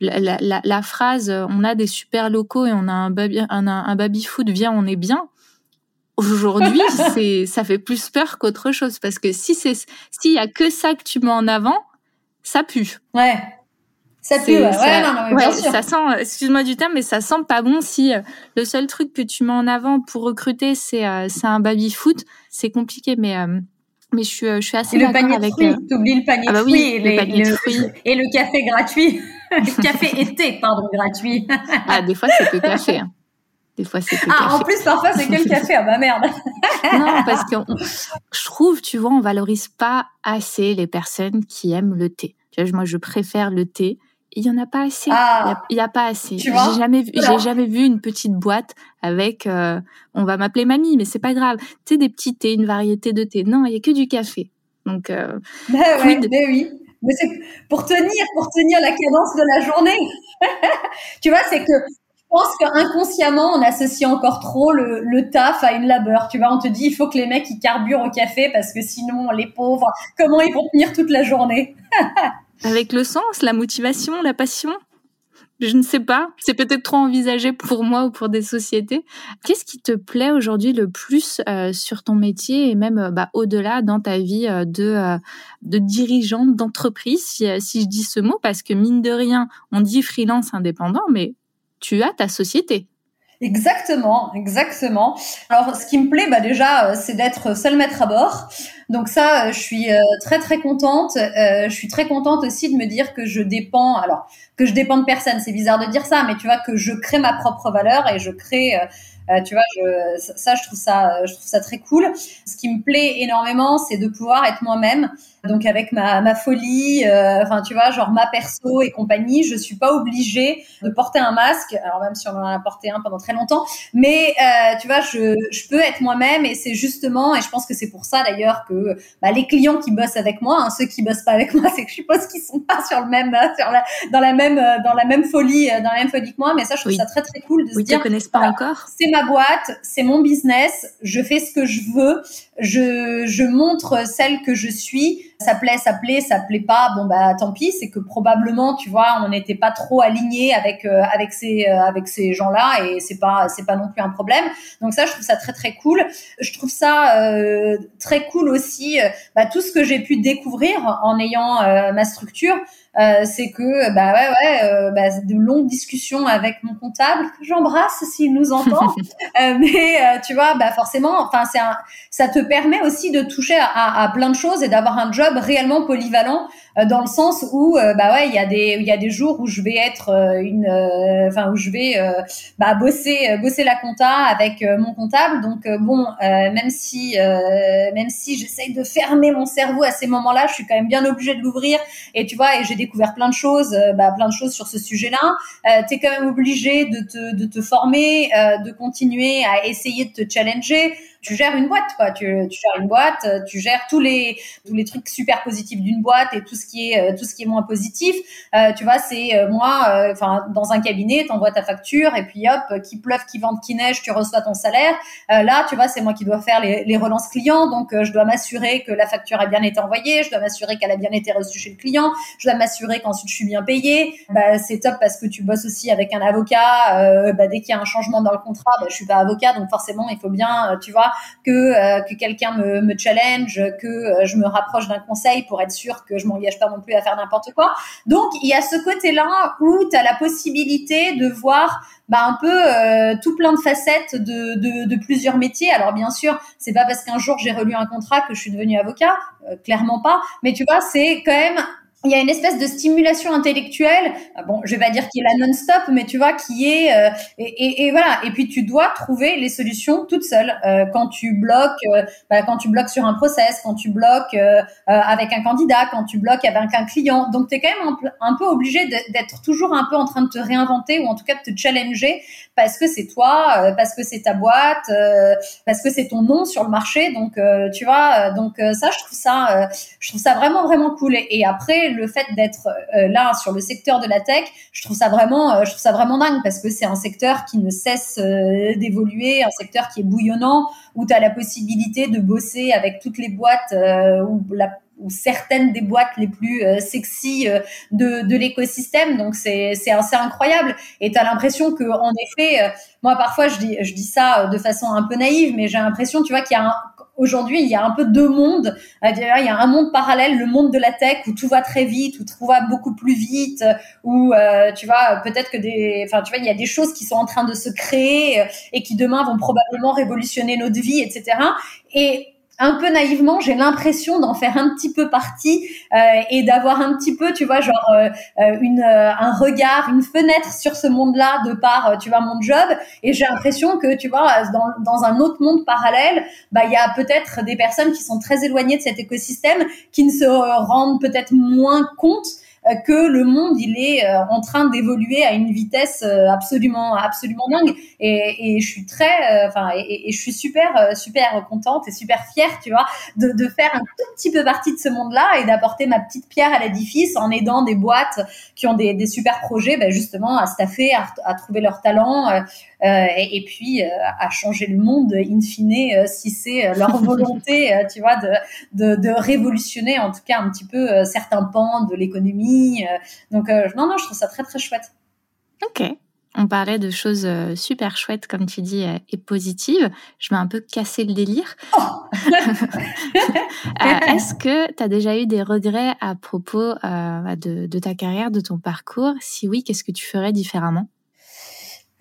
la, la, la, phrase on a des super locaux et on a un baby un, un baby food viens on est bien. Aujourd'hui, c'est ça fait plus peur qu'autre chose parce que si c'est s'il y a que ça que tu mets en avant, ça pue. Ouais. Ça pue, ouais. Ça, non, non, ça sent, excuse-moi du terme, mais ça sent pas bon si euh, le seul truc que tu mets en avant pour recruter, c'est euh, c'est un baby foot, c'est compliqué. Mais euh, mais je suis, je suis assez d'accord avec. Fruits, t'oublies le panier ah bah de fruits, oui, et, le panier de fruits. et le café gratuit. le café été, pardon, gratuit. ah, des fois c'est que café. Hein. Des fois c'est que ah, café. en plus parfois c'est que le café. Ah bah merde. non, parce que je trouve, tu vois, on valorise pas assez les personnes qui aiment le thé. Tu vois, moi je préfère le thé il y en a pas assez. Ah, il y, a, pas assez. J'ai jamais vu, j'ai jamais vu une petite boîte avec, euh, on va m'appeler mamie, mais c'est pas grave. Tu sais, des petits thés, une variété de thé. Non, il y a que du café. Donc, euh, bah ouais, bah oui. Mais c'est pour tenir, pour tenir la cadence de la journée. tu vois, c'est que je pense qu'inconsciemment, on associe encore trop le, le, taf à une labeur. Tu vois, on te dit, il faut que les mecs, ils carburent au café parce que sinon, les pauvres, comment ils vont tenir toute la journée? Avec le sens, la motivation, la passion? Je ne sais pas, c'est peut-être trop envisagé pour moi ou pour des sociétés. Qu'est-ce qui te plaît aujourd'hui le plus euh, sur ton métier et même euh, bah, au-delà dans ta vie euh, de, dirigeante d'entreprise, si, je dis ce mot, parce que mine de rien, on dit freelance indépendant, mais tu as ta société. Exactement, exactement. Alors, ce qui me plaît, bah déjà, c'est d'être seul maître à bord. Donc ça, je suis très très contente. je suis très contente aussi de me dire que je dépends. Alors, que je dépends de personne. C'est bizarre de dire ça, mais tu vois que je crée ma propre valeur et je crée, euh, euh, tu vois, je, ça, je trouve ça, je trouve ça très cool. Ce qui me plaît énormément, c'est de pouvoir être moi-même donc avec ma, ma folie, euh, enfin tu vois, genre ma perso et compagnie, je suis pas obligée de porter un masque. Alors même si on en a porté un pendant très longtemps, mais euh, tu vois, je, je peux être moi-même et c'est justement, et je pense que c'est pour ça d'ailleurs que bah, les clients qui bossent avec moi, hein, ceux qui bossent pas avec moi, c'est que je suppose qu'ils sont pas sur le même, euh, sur la, dans la même, euh, dans la même folie, dans la même folie que moi. Mais ça, je trouve ça très très cool de oui, se dire, connaissent pas encore. C'est ma boîte, c'est mon business, je fais ce que je veux, je, je montre celle que je suis ça plaît, ça plaît, ça plaît pas, bon bah tant pis, c'est que probablement, tu vois, on n'était pas trop aligné avec euh, avec ces euh, avec ces gens-là et c'est pas c'est pas non plus un problème. Donc ça, je trouve ça très très cool. Je trouve ça euh, très cool aussi, bah, tout ce que j'ai pu découvrir en ayant ma structure. Euh, c'est que bah ouais ouais euh, bah, de longues discussions avec mon comptable. Que j'embrasse s'il nous entend. Euh, mais tu vois bah forcément enfin c'est ça te permet aussi de toucher à, à plein de choses et d'avoir un job réellement polyvalent. euh, dans le sens où euh, bah ouais il y a des il y a des jours où je vais être euh, une enfin où je vais bah bosser bosser la compta avec mon comptable. Donc bon même si même si j'essaye de fermer mon cerveau à ces moments-là je suis quand même bien obligée de l'ouvrir. Et tu vois et j'ai découvert plein de choses bah plein de choses sur ce sujet-là. Euh, tu quand même obligé de te de te former de continuer à essayer de te challenger tu gères une boîte, quoi. Tu, tu, gères une boîte, euh, tu gères tous les tous les trucs super positifs d'une boîte et tout ce qui est euh, tout ce qui est moins positif. Euh, tu vois, c'est euh, moi, enfin dans un cabinet, t'envoies ta facture et puis hop, qui pleuve, qui vente, qui neige, tu reçois ton salaire. là, tu vois, c'est moi qui dois faire les, les relances clients, donc je dois m'assurer que la facture a bien été envoyée, je dois m'assurer qu'elle a bien été reçue chez le client, je dois m'assurer qu'ensuite je suis bien payée. Bah, c'est top parce que tu bosses aussi avec un avocat. bah, dès qu'il y a un changement dans le contrat, bah, je suis pas avocat, donc forcément il faut bien, tu vois, que euh, que quelqu'un me, me, challenge, que euh, je me rapproche d'un conseil pour être sûr que je m'engage pas non plus à faire n'importe quoi. Donc il y a ce côté-là où tu as la possibilité de voir bah, un peu euh, tout plein de facettes de, plusieurs métiers. Alors bien sûr, c'est pas parce qu'un jour j'ai relu un contrat que je suis devenue avocat, clairement pas. Mais tu vois, c'est quand même il y a une espèce de stimulation intellectuelle, ah bon, je vais pas dire qu'il est la non-stop, mais tu vois, qui est euh, et, et, et, voilà. Et puis tu dois trouver les solutions toute seule euh, quand tu bloques, euh, bah, quand tu bloques sur un process, quand tu bloques avec un candidat, quand tu bloques avec un client. Donc tu es quand même un peu obligé d'être toujours un peu en train de te réinventer ou en tout cas de te challenger parce que c'est toi, parce que c'est ta boîte, parce que c'est ton nom sur le marché. Donc tu vois, donc ça, je trouve ça, je trouve ça vraiment vraiment cool. Et, après le fait d'être euh, là sur le secteur de la tech, je trouve ça vraiment, euh, je trouve ça vraiment dingue parce que c'est un secteur qui ne cesse euh, d'évoluer, un secteur qui est bouillonnant où tu as la possibilité de bosser avec toutes les boîtes ou ou certaines des boîtes les plus sexy de, de l'écosystème. Donc c'est c'est assez incroyable. Et tu as l'impression que en effet, moi parfois je dis je dis ça de façon un peu naïve, mais j'ai l'impression tu vois qu'il y a un, aujourd'hui, il y a un peu deux mondes. Il y a un monde parallèle, le monde de la tech où tout va très vite, où tout va beaucoup plus vite, où euh, tu vois peut-être que des, enfin tu vois, il y a des choses qui sont en train de se créer euh, et qui demain vont probablement révolutionner notre vie, etc. Et un peu naïvement, j'ai l'impression d'en faire un petit peu partie euh, et d'avoir un petit peu, tu vois, genre euh, euh, une, un regard, une fenêtre sur ce monde-là de par, tu vois, mon job. Et j'ai l'impression que, tu vois, dans, dans un autre monde parallèle, bah il y a peut-être des personnes qui sont très éloignées de cet écosystème, qui ne se rendent peut-être moins compte euh, que le monde il est euh, en train d'évoluer à une vitesse euh, absolument absolument dingue. Et, et je suis très enfin et, et, je suis super super contente et super fière tu vois de, de faire un tout petit peu partie de ce monde là et d'apporter ma petite pierre à l'édifice en aidant des boîtes qui ont des, des super projets ben justement à staffer à, à trouver leur talent euh, et, puis euh, à changer le monde in fine euh, si c'est leur volonté, tu vois, de, de, de, révolutionner en tout cas un petit peu certains pans de l'économie. donc non, non, je trouve ça très très chouette. Ok. On parlait de choses super chouettes, comme tu dis, et positives. Je vais un peu casser le délire. Oh Est-ce que tu as déjà eu des regrets à propos de, de, ta carrière, de ton parcours? Si oui, qu'est-ce que tu ferais différemment?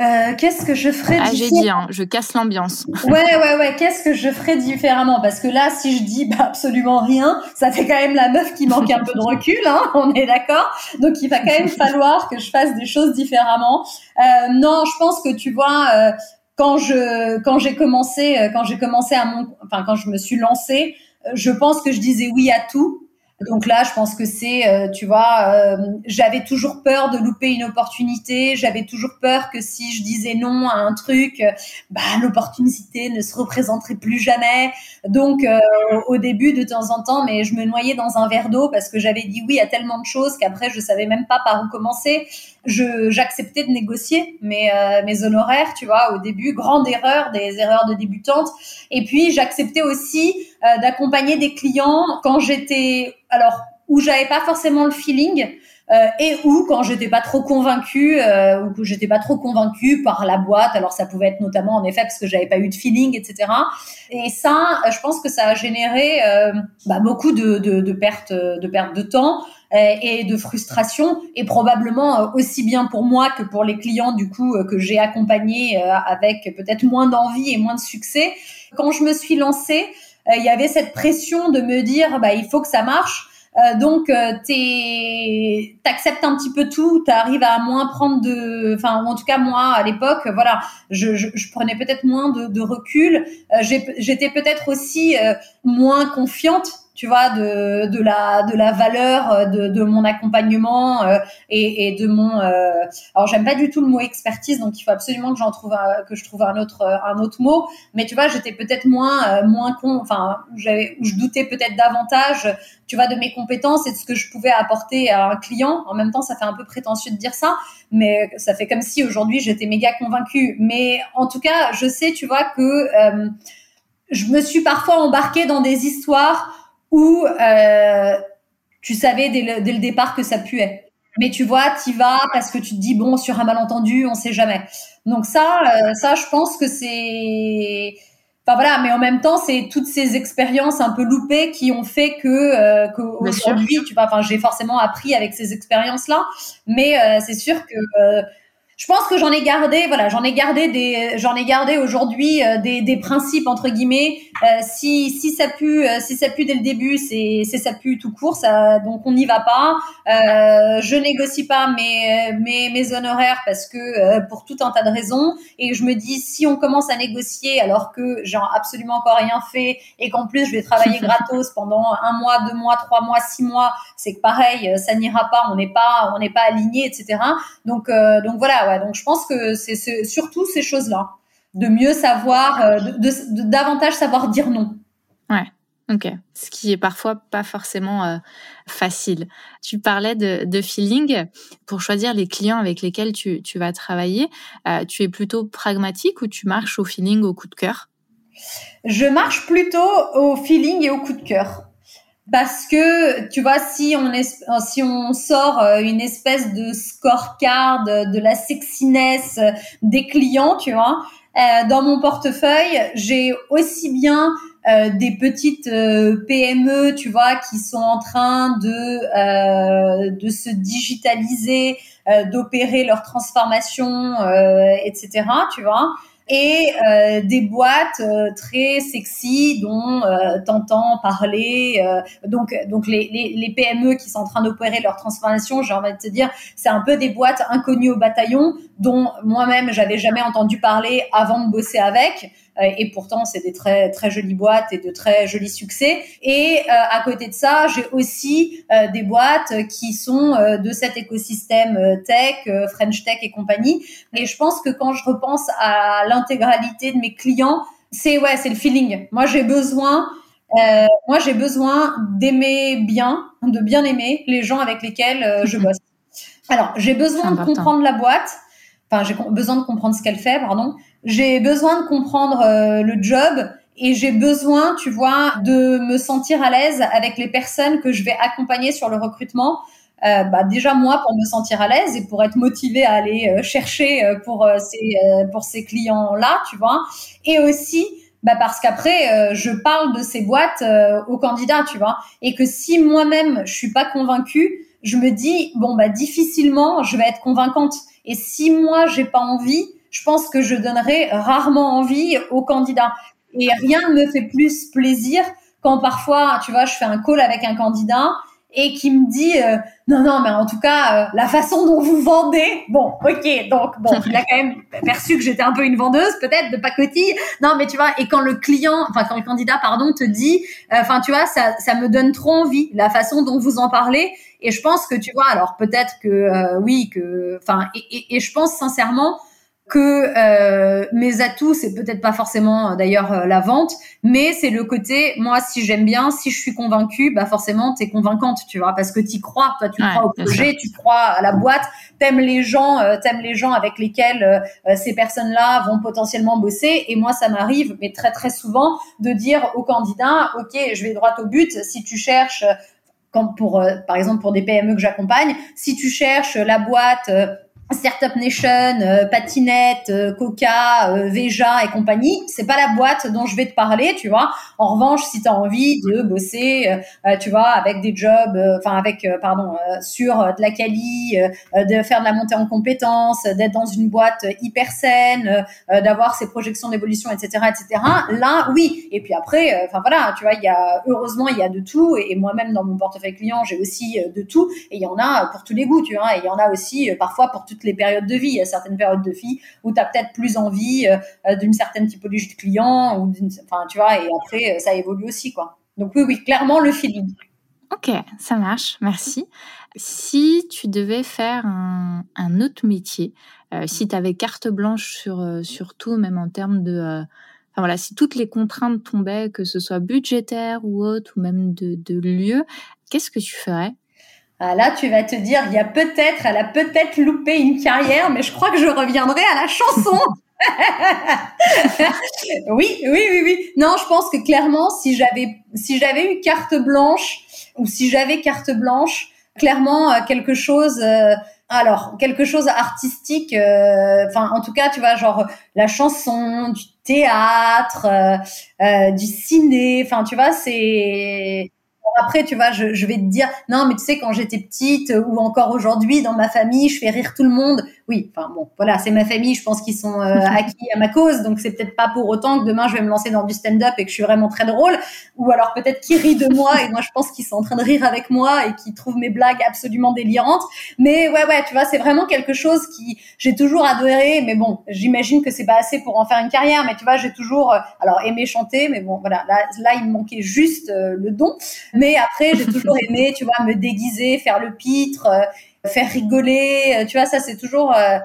Euh, qu'est-ce que je ferais Ah, j'ai dit, hein, je casse l'ambiance. ouais, ouais, ouais. Qu'est-ce que je ferais différemment? Parce que là, si je dis bah, absolument rien, ça fait quand même la meuf qui manque un peu de recul. Hein, on est d'accord? Donc, il va quand même falloir que je fasse des choses différemment. Euh, non, je pense que tu vois, euh, quand je quand j'ai commencé, euh, quand j'ai commencé à mon, enfin quand je me suis lancée, euh, je pense que je disais oui à tout. Donc là, je pense que c'est, euh, tu vois, euh, j'avais toujours peur de louper une opportunité. J'avais toujours peur que si je disais non à un truc, euh, bah l'opportunité ne se représenterait plus jamais. Donc au début, de temps en temps, mais je me noyais dans un verre d'eau parce que j'avais dit oui à tellement de choses qu'après je savais même pas par où commencer. je j'acceptais de négocier mes euh, mes honoraires, tu vois, au début, grande erreur, des erreurs de débutante. Et puis j'acceptais aussi euh, d'accompagner des clients quand j'étais alors où j'avais pas forcément le feeling. Euh, et ou quand j'étais pas trop convaincue euh, ou que j'étais pas trop convaincue par la boîte. Alors ça pouvait être notamment en effet parce que j'avais pas eu de feeling, etc. Et ça, je pense que ça a généré euh, bah, beaucoup de, de, de pertes de pertes de temps et de frustration et probablement aussi bien pour moi que pour les clients du coup que j'ai accompagnés avec peut-être moins d'envie et moins de succès. Quand je me suis lancée, il y avait cette pression de me dire bah il faut que ça marche euh, donc, euh, t'acceptes un petit peu tout, t'arrives à moins prendre de, enfin, en tout cas moi à l'époque, voilà, je, je, je prenais peut-être moins de, de recul. Euh, j'étais peut-être aussi euh, moins confiante tu vois, de, de la de la valeur euh, de, de mon accompagnement euh, et, et, de mon. Euh, alors j'aime pas du tout le mot expertise, donc il faut absolument que j'en trouve un, que je trouve un autre un autre mot. Mais tu vois, j'étais peut-être moins moins con, enfin j'avais je doutais peut-être davantage, tu vois, de mes compétences et de ce que je pouvais apporter à un client. En même temps, ça fait un peu prétentieux de dire ça, mais ça fait comme si aujourd'hui j'étais méga convaincue. Mais en tout cas, je sais, tu vois, que je me suis parfois embarquée dans des histoires où euh, tu savais dès le, dès le, départ que ça puait. Mais tu vois, tu vas parce que tu te dis bon sur un malentendu, on sait jamais. Donc ça, euh, ça, je pense que c'est, enfin voilà. Mais en même temps, c'est toutes ces expériences un peu loupées qui ont fait que euh, qu'aujourd'hui, tu vois, enfin j'ai forcément appris avec ces expériences là. Mais c'est sûr que je pense que j'en ai gardé, voilà, j'en ai gardé des, j'en ai gardé aujourd'hui euh, des, des, principes entre guillemets. Euh, si si ça pue, euh, si ça pue dès le début, c'est c'est ça pue tout court, ça, donc on n'y va pas. Euh, je négocie pas mes mes mes honoraires parce que euh, pour tout un tas de raisons. Et je me dis si on commence à négocier alors que j'ai absolument encore rien fait et qu'en plus je vais travailler gratos pendant un mois, deux mois, trois mois, six mois, c'est que pareil, ça n'ira pas, on n'est pas on n'est pas aligné, etc. Donc donc voilà donc je pense que c'est surtout ces choses-là, de mieux savoir, euh, de, davantage savoir dire non. Ouais. Ok, ce qui est parfois pas forcément euh, facile. Tu parlais de, feeling. Pour choisir les clients avec lesquels tu, vas travailler, euh, tu es plutôt pragmatique ou tu marches au feeling, au coup de cœur? Je marche plutôt au feeling et au coup de cœur parce que tu vois si on si on sort euh, une espèce de scorecard de la sexiness des clients tu vois euh, dans mon portefeuille j'ai aussi bien euh, des petites PME tu vois qui sont en train de de se digitaliser d'opérer leur transformation etc tu vois et euh, des boîtes euh, très sexy dont euh, t'entends parler. Euh, donc, donc les, les, les, PME qui sont en train d'opérer leur transformation, j'ai envie de te dire, c'est un peu des boîtes inconnues au bataillon dont moi-même j'avais jamais entendu parler avant de bosser avec. Euh, et pourtant c'est des très très jolies boîtes et de très jolis succès. Et euh, à côté de ça, j'ai aussi euh, des boîtes qui sont de cet écosystème tech, French Tech et compagnie. Et je pense que quand je repense à l'intégralité de mes clients, c'est ouais, c'est le feeling. Moi, j'ai besoin euh, moi, j'ai besoin d'aimer bien, de bien aimer les gens avec lesquels je bosse. Alors, j'ai besoin de comprendre la boîte. Enfin, j'ai besoin de comprendre ce qu'elle fait, pardon j'ai besoin de comprendre euh, le job et j'ai besoin, tu vois, de me sentir à l'aise avec les personnes que je vais accompagner sur le recrutement. Euh, bah déjà moi pour me sentir à l'aise et pour être motivée à aller euh, chercher euh, pour ces pour ces clients là, tu vois. Et aussi bah parce qu'après je parle de ces boîtes aux candidats, tu vois. Et que si moi-même je suis pas convaincue, je me dis bon bah difficilement je vais être convaincante. Et si moi j'ai pas envie, je pense que je donnerai rarement envie aux candidats. Et rien ne me fait plus plaisir quand parfois, tu vois, je fais un call avec un candidat et qui me dit euh, non non mais en tout cas euh, la façon dont vous vendez bon ok donc bon il a quand même perçu que j'étais un peu une vendeuse peut-être de pacotille non mais tu vois et quand le client enfin quand le candidat pardon te dit euh, enfin tu vois ça ça me donne trop envie la façon dont vous en parlez et je pense que tu vois alors peut-être que oui que enfin et, et, je pense sincèrement que euh, mes atouts, c'est peut-être pas forcément euh, d'ailleurs euh, la vente, mais c'est le côté, moi, si j'aime bien, si je suis convaincue, bah forcément, tu es convaincante, tu vois, parce que tu crois, toi, tu crois au projet, tu crois à la boîte, t'aimes les gens, euh, t'aimes les gens avec lesquels ces personnes-là vont potentiellement bosser. Et moi, ça m'arrive, mais très très souvent, de dire aux candidats, ok, je vais droit au but. Si tu cherches quand pour, par exemple, pour des PME que j'accompagne, si tu cherches la boîte Startup Nation, euh, Patinette, euh, Coca, euh, Veja et compagnie, c'est pas la boîte dont je vais te parler, tu vois. En revanche, si tu as envie de bosser, tu vois, avec des jobs, enfin avec, pardon, sur de la quali, de faire de la montée en compétences, d'être dans une boîte hyper saine, d'avoir ses projections d'évolution, etc., etc. Là, oui. Et puis après, enfin voilà, tu vois, il y a heureusement il y a de tout. Et, moi-même dans mon portefeuille client, j'ai aussi de tout. Et il y en a pour tous les goûts, tu vois. Et il y en a aussi parfois pour toutes les périodes de vie. Il y a certaines périodes de vie où tu as peut-être plus envie euh, d'une certaine typologie de client, ou enfin, tu vois, et après, euh, ça évolue aussi, quoi. Donc oui, oui, clairement, le feeling. Ok, ça marche, merci. Si tu devais faire un, autre métier, euh, si tu avais carte blanche sur, sur tout, même en termes de... voilà, si toutes les contraintes tombaient, que ce soit budgétaire ou autre, ou même de, de lieu, qu'est-ce que tu ferais? Ah, là, tu vas te dire, il y a peut-être, elle a peut-être loupé une carrière, mais je crois que je reviendrai à la chanson. oui, oui, oui, oui. Non, je pense que clairement, si j'avais, si j'avais eu carte blanche ou si j'avais carte blanche, clairement euh, quelque chose. Euh, alors, quelque chose artistique. Euh, enfin, en tout cas, tu vois, genre la chanson, du théâtre, du ciné. Enfin, tu vois, c'est après, tu vois, je, je, vais te dire, non, mais tu sais, quand j'étais petite euh, ou encore aujourd'hui dans ma famille, je fais rire tout le monde. Oui, enfin bon, voilà, c'est ma famille, je pense qu'ils sont euh, acquis à ma cause, donc c'est peut-être pas pour autant que demain je vais me lancer dans du stand-up et que je suis vraiment très drôle, ou alors peut-être qu'ils rient de moi et moi je pense qu'ils sont en train de rire avec moi et qu'ils trouvent mes blagues absolument délirantes. Mais ouais, ouais, tu vois, c'est vraiment quelque chose qui j'ai toujours adoré, mais bon, j'imagine que c'est pas assez pour en faire une carrière, mais tu vois, j'ai toujours, euh, alors aimé chanter, mais bon, voilà, là, là il me manquait juste le don. Mais après, j'ai toujours aimé, tu vois, me déguiser, faire le pitre, euh, faire rigoler. Euh, tu vois, ça, c'est toujours. Euh,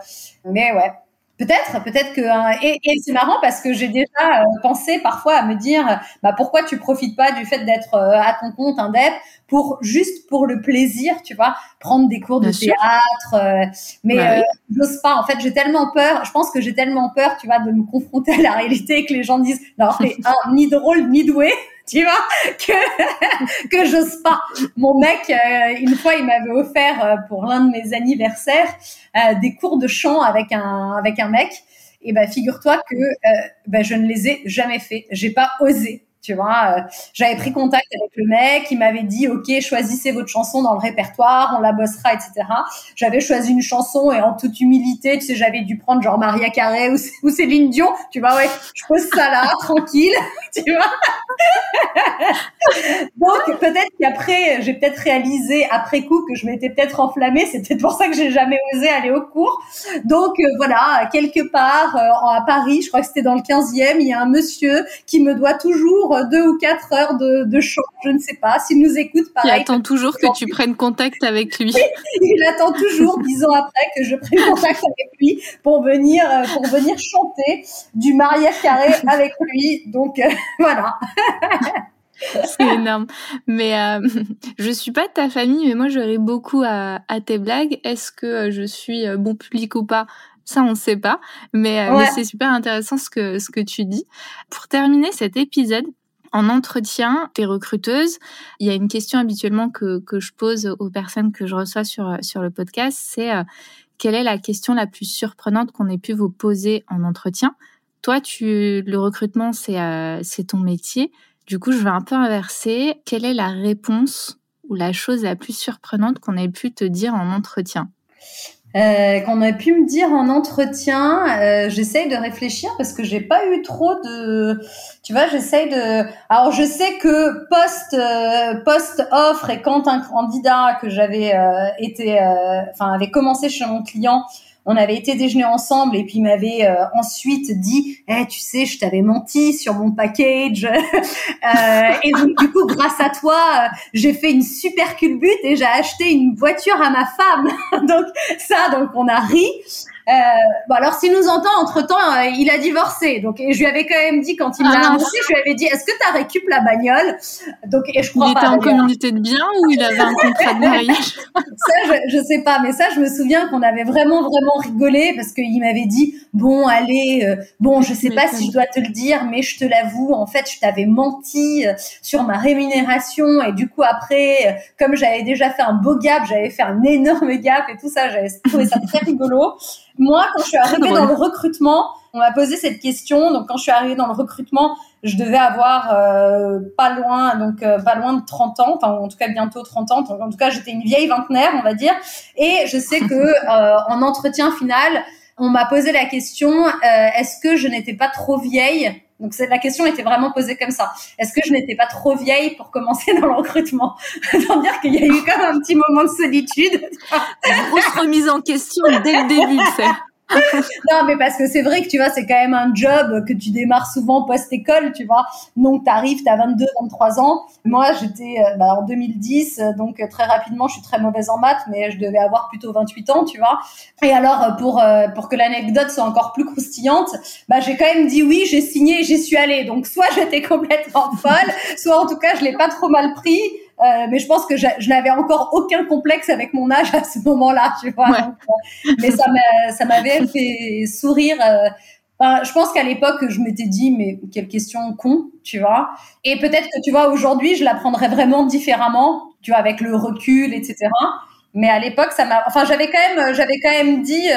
mais ouais. Peut-être, peut-être que et, et c'est marrant parce que j'ai déjà pensé parfois à me dire bah pourquoi tu profites pas du fait d'être à ton compte un dep pour juste pour le plaisir, tu vois, prendre des cours de théâtre mais bah j'ose pas en fait, j'ai tellement peur, je pense que j'ai tellement peur, tu vois, de me confronter à la réalité que les gens disent non, t'es ni drôle ni doué tu vois, que, que j'ose pas. Mon mec, euh, une fois, il m'avait offert euh, pour l'un de mes anniversaires euh, des cours de chant avec un, avec un mec. Et ben, figure-toi que ben, je ne les ai jamais fait. J'ai pas osé. Tu vois, euh, j'avais pris contact avec le mec, il m'avait dit OK, choisissez votre chanson dans le répertoire, on la bossera, etc. J'avais choisi une chanson et en toute humilité, j'avais dû prendre genre Maria Carré ou, Céline Dion. Tu vois, ouais, je pose ça là, tranquille. Donc peut-être qu'après, j'ai peut-être réalisé après coup que je m'étais peut-être enflammée. C'est peut-être pour ça que j'ai jamais osé aller au cours. Donc euh, voilà, quelque part euh, à Paris, je crois que c'était dans le 15e, il y a un monsieur qui me doit toujours deux ou quatre heures de, de chant, je ne sais pas. S'il nous écoute, pareil. Il attend toujours que tu prennes contact avec lui. il attend toujours, dix ans après, que je prenne contact avec lui pour venir, euh, pour venir chanter du mariage carré avec lui. Donc, euh, voilà. C'est énorme. Mais euh, je suis pas de ta famille, mais moi j'aurais beaucoup à, à, tes blagues. Est-ce que je suis bon public ou pas? Ça, on ne sait pas. Mais, mais c'est super intéressant ce que, ce que tu dis. Pour terminer cet épisode, en entretien, t'es recruteuse. Il y a une question habituellement que, je pose aux personnes que je reçois sur, le podcast, c'est euh, quelle est la question la plus surprenante qu'on ait pu vous poser en entretien? Toi, tu, le recrutement, c'est euh, c'est ton métier. Du coup, je vais un peu inverser. Quelle est la réponse ou la chose la plus surprenante qu'on ait pu te dire en entretien? Euh, qu'on a pu me dire en entretien. Euh, j'essaye de réfléchir parce que j'ai pas eu trop de, tu vois, j'essaye de. Alors je sais que post euh, post offre et quand un candidat que j'avais euh, été, euh, enfin avait commencé chez mon client on avait été déjeuner ensemble et puis il m'avait euh, ensuite dit eh, tu sais je t'avais menti sur mon package. Euh, et donc du coup grâce à toi euh, j'ai fait une super culbute et j'ai acheté une voiture à ma femme. Donc ça donc on a ri Euh, bon alors s'il nous entend entre temps, euh, il a divorcé. Donc et je lui avais quand même dit quand il m'a ah, annoncé, je lui avais dit est-ce que tu récup la bagnole? Donc et je crois il pas. Était en communauté de biens ou il avait un contrat de mariage? Ça je, je sais pas, mais ça je me souviens qu'on avait vraiment vraiment rigolé parce qu'il m'avait dit bon allez euh, bon je sais pas si je dois te le dire mais je te l'avoue en fait je t'avais menti sur ma rémunération et du coup après comme j'avais déjà fait un beau gap, j'avais fait un énorme gap et tout ça, j'avais trouvé ça très rigolo. Moi, quand je suis arrivée dans le recrutement, on m'a posé cette question. Donc, quand je suis arrivée dans le recrutement, je devais avoir euh, pas loin, donc euh, pas loin de 30 ans, enfin en tout cas bientôt 30 ans. en tout cas, j'étais une vieille vingtenaire, on va dire. Et je sais que euh, en entretien final, on m'a posé la question est-ce que je n'étais pas trop vieille donc la question était vraiment posée comme ça. Est-ce que je n'étais pas trop vieille pour commencer dans le recrutement? Tant dire qu'il y a eu quand même un petit moment de solitude. Grosse remise en question dès le début, c'est. Non, mais parce que c'est vrai que tu vois, c'est quand même un job que tu démarres souvent post-école, tu vois. Donc, tu arrives, tu as 22, 23 ans. Moi, j'étais euh, bah, en 2010, euh, donc euh, très rapidement, je suis très mauvaise en maths, mais je devais avoir plutôt 28 ans, tu vois. Et alors, pour, pour que l'anecdote soit encore plus croustillante, bah, j'ai quand même dit oui, j'ai signé j'y suis allée. Donc, soit j'étais complètement folle, soit en tout cas, je l'ai pas trop mal pris. Euh, mais je pense que je, n'avais encore aucun complexe avec mon âge à ce moment-là, tu vois. Euh, mais ça m'avait fait sourire. Euh, je pense qu'à l'époque, je m'étais dit, mais quelle question con, tu vois. Et peut-être que, tu vois, aujourd'hui, je la prendrais vraiment différemment, tu vois, avec le recul, etc. Mais à l'époque, ça m'a, enfin, j'avais quand même, j'avais quand même dit,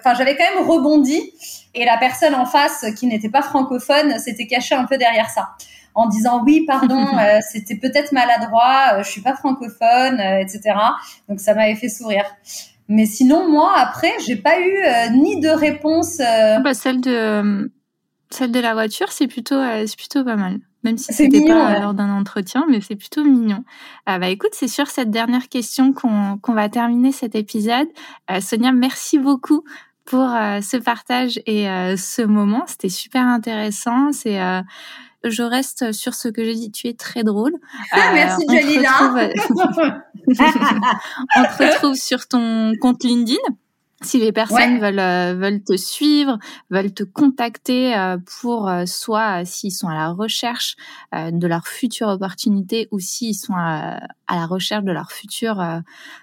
enfin, j'avais quand même rebondi. Et la personne en face, qui n'était pas francophone, s'était cachée un peu derrière ça en disant oui, pardon, euh, c'était peut-être maladroit, euh, je suis pas francophone, euh, etc. Donc ça m'avait fait sourire. Mais sinon, moi, après, j'ai pas eu ni de réponse. Ah bah, celle de celle de la voiture, c'est plutôt c'est plutôt pas mal. Même si c'était pas lors d'un entretien, mais c'est plutôt mignon. Ah bah écoute, c'est sur cette dernière question qu'on qu'on va terminer cet épisode. Sonia, merci beaucoup pour ce partage et ce moment. C'était super intéressant. C'est je reste sur ce que j'ai dit. Tu es très drôle. Ah, merci Jalila. on te retrouve sur ton compte LinkedIn. Si les personnes veulent euh, veulent te suivre, veulent te contacter euh, pour euh, soit s'ils sont à la recherche de leur future opportunité ou s'ils sont à, la recherche de leur futur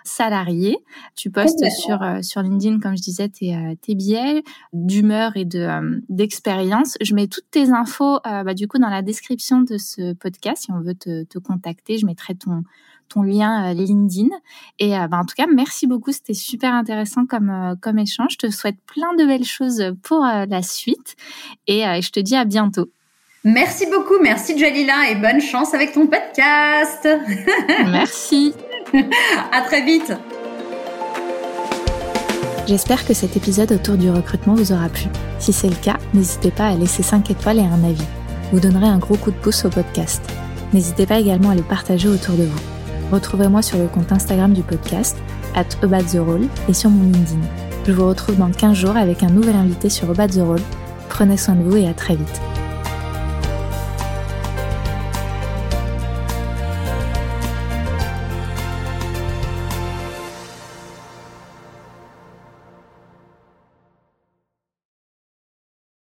salarié, tu postes sur sur LinkedIn comme je disais tes tes biais d'humeur et de d'expérience. Je mets toutes tes infos bah, du coup dans la description de ce podcast si on veut te, te contacter. Je mettrai ton ton lien euh, LinkedIn. Et euh, bah, en tout cas, merci beaucoup. C'était super intéressant comme, euh, comme échange. Je te souhaite plein de belles choses pour la suite. Et je te dis à bientôt. Merci beaucoup. Merci Jalila et bonne chance avec ton podcast. merci. à très vite. J'espère que cet épisode autour du recrutement vous aura plu. Si c'est le cas, n'hésitez pas à laisser 5 étoiles et un avis. Vous donnerez un gros coup de pouce au podcast. N'hésitez pas également à le partager autour de vous. Retrouvez-moi sur le compte Instagram du podcast, at et sur mon LinkedIn. Je vous retrouve dans 15 jours avec un nouvel invité sur About the Roll. Prenez soin de vous et à très vite.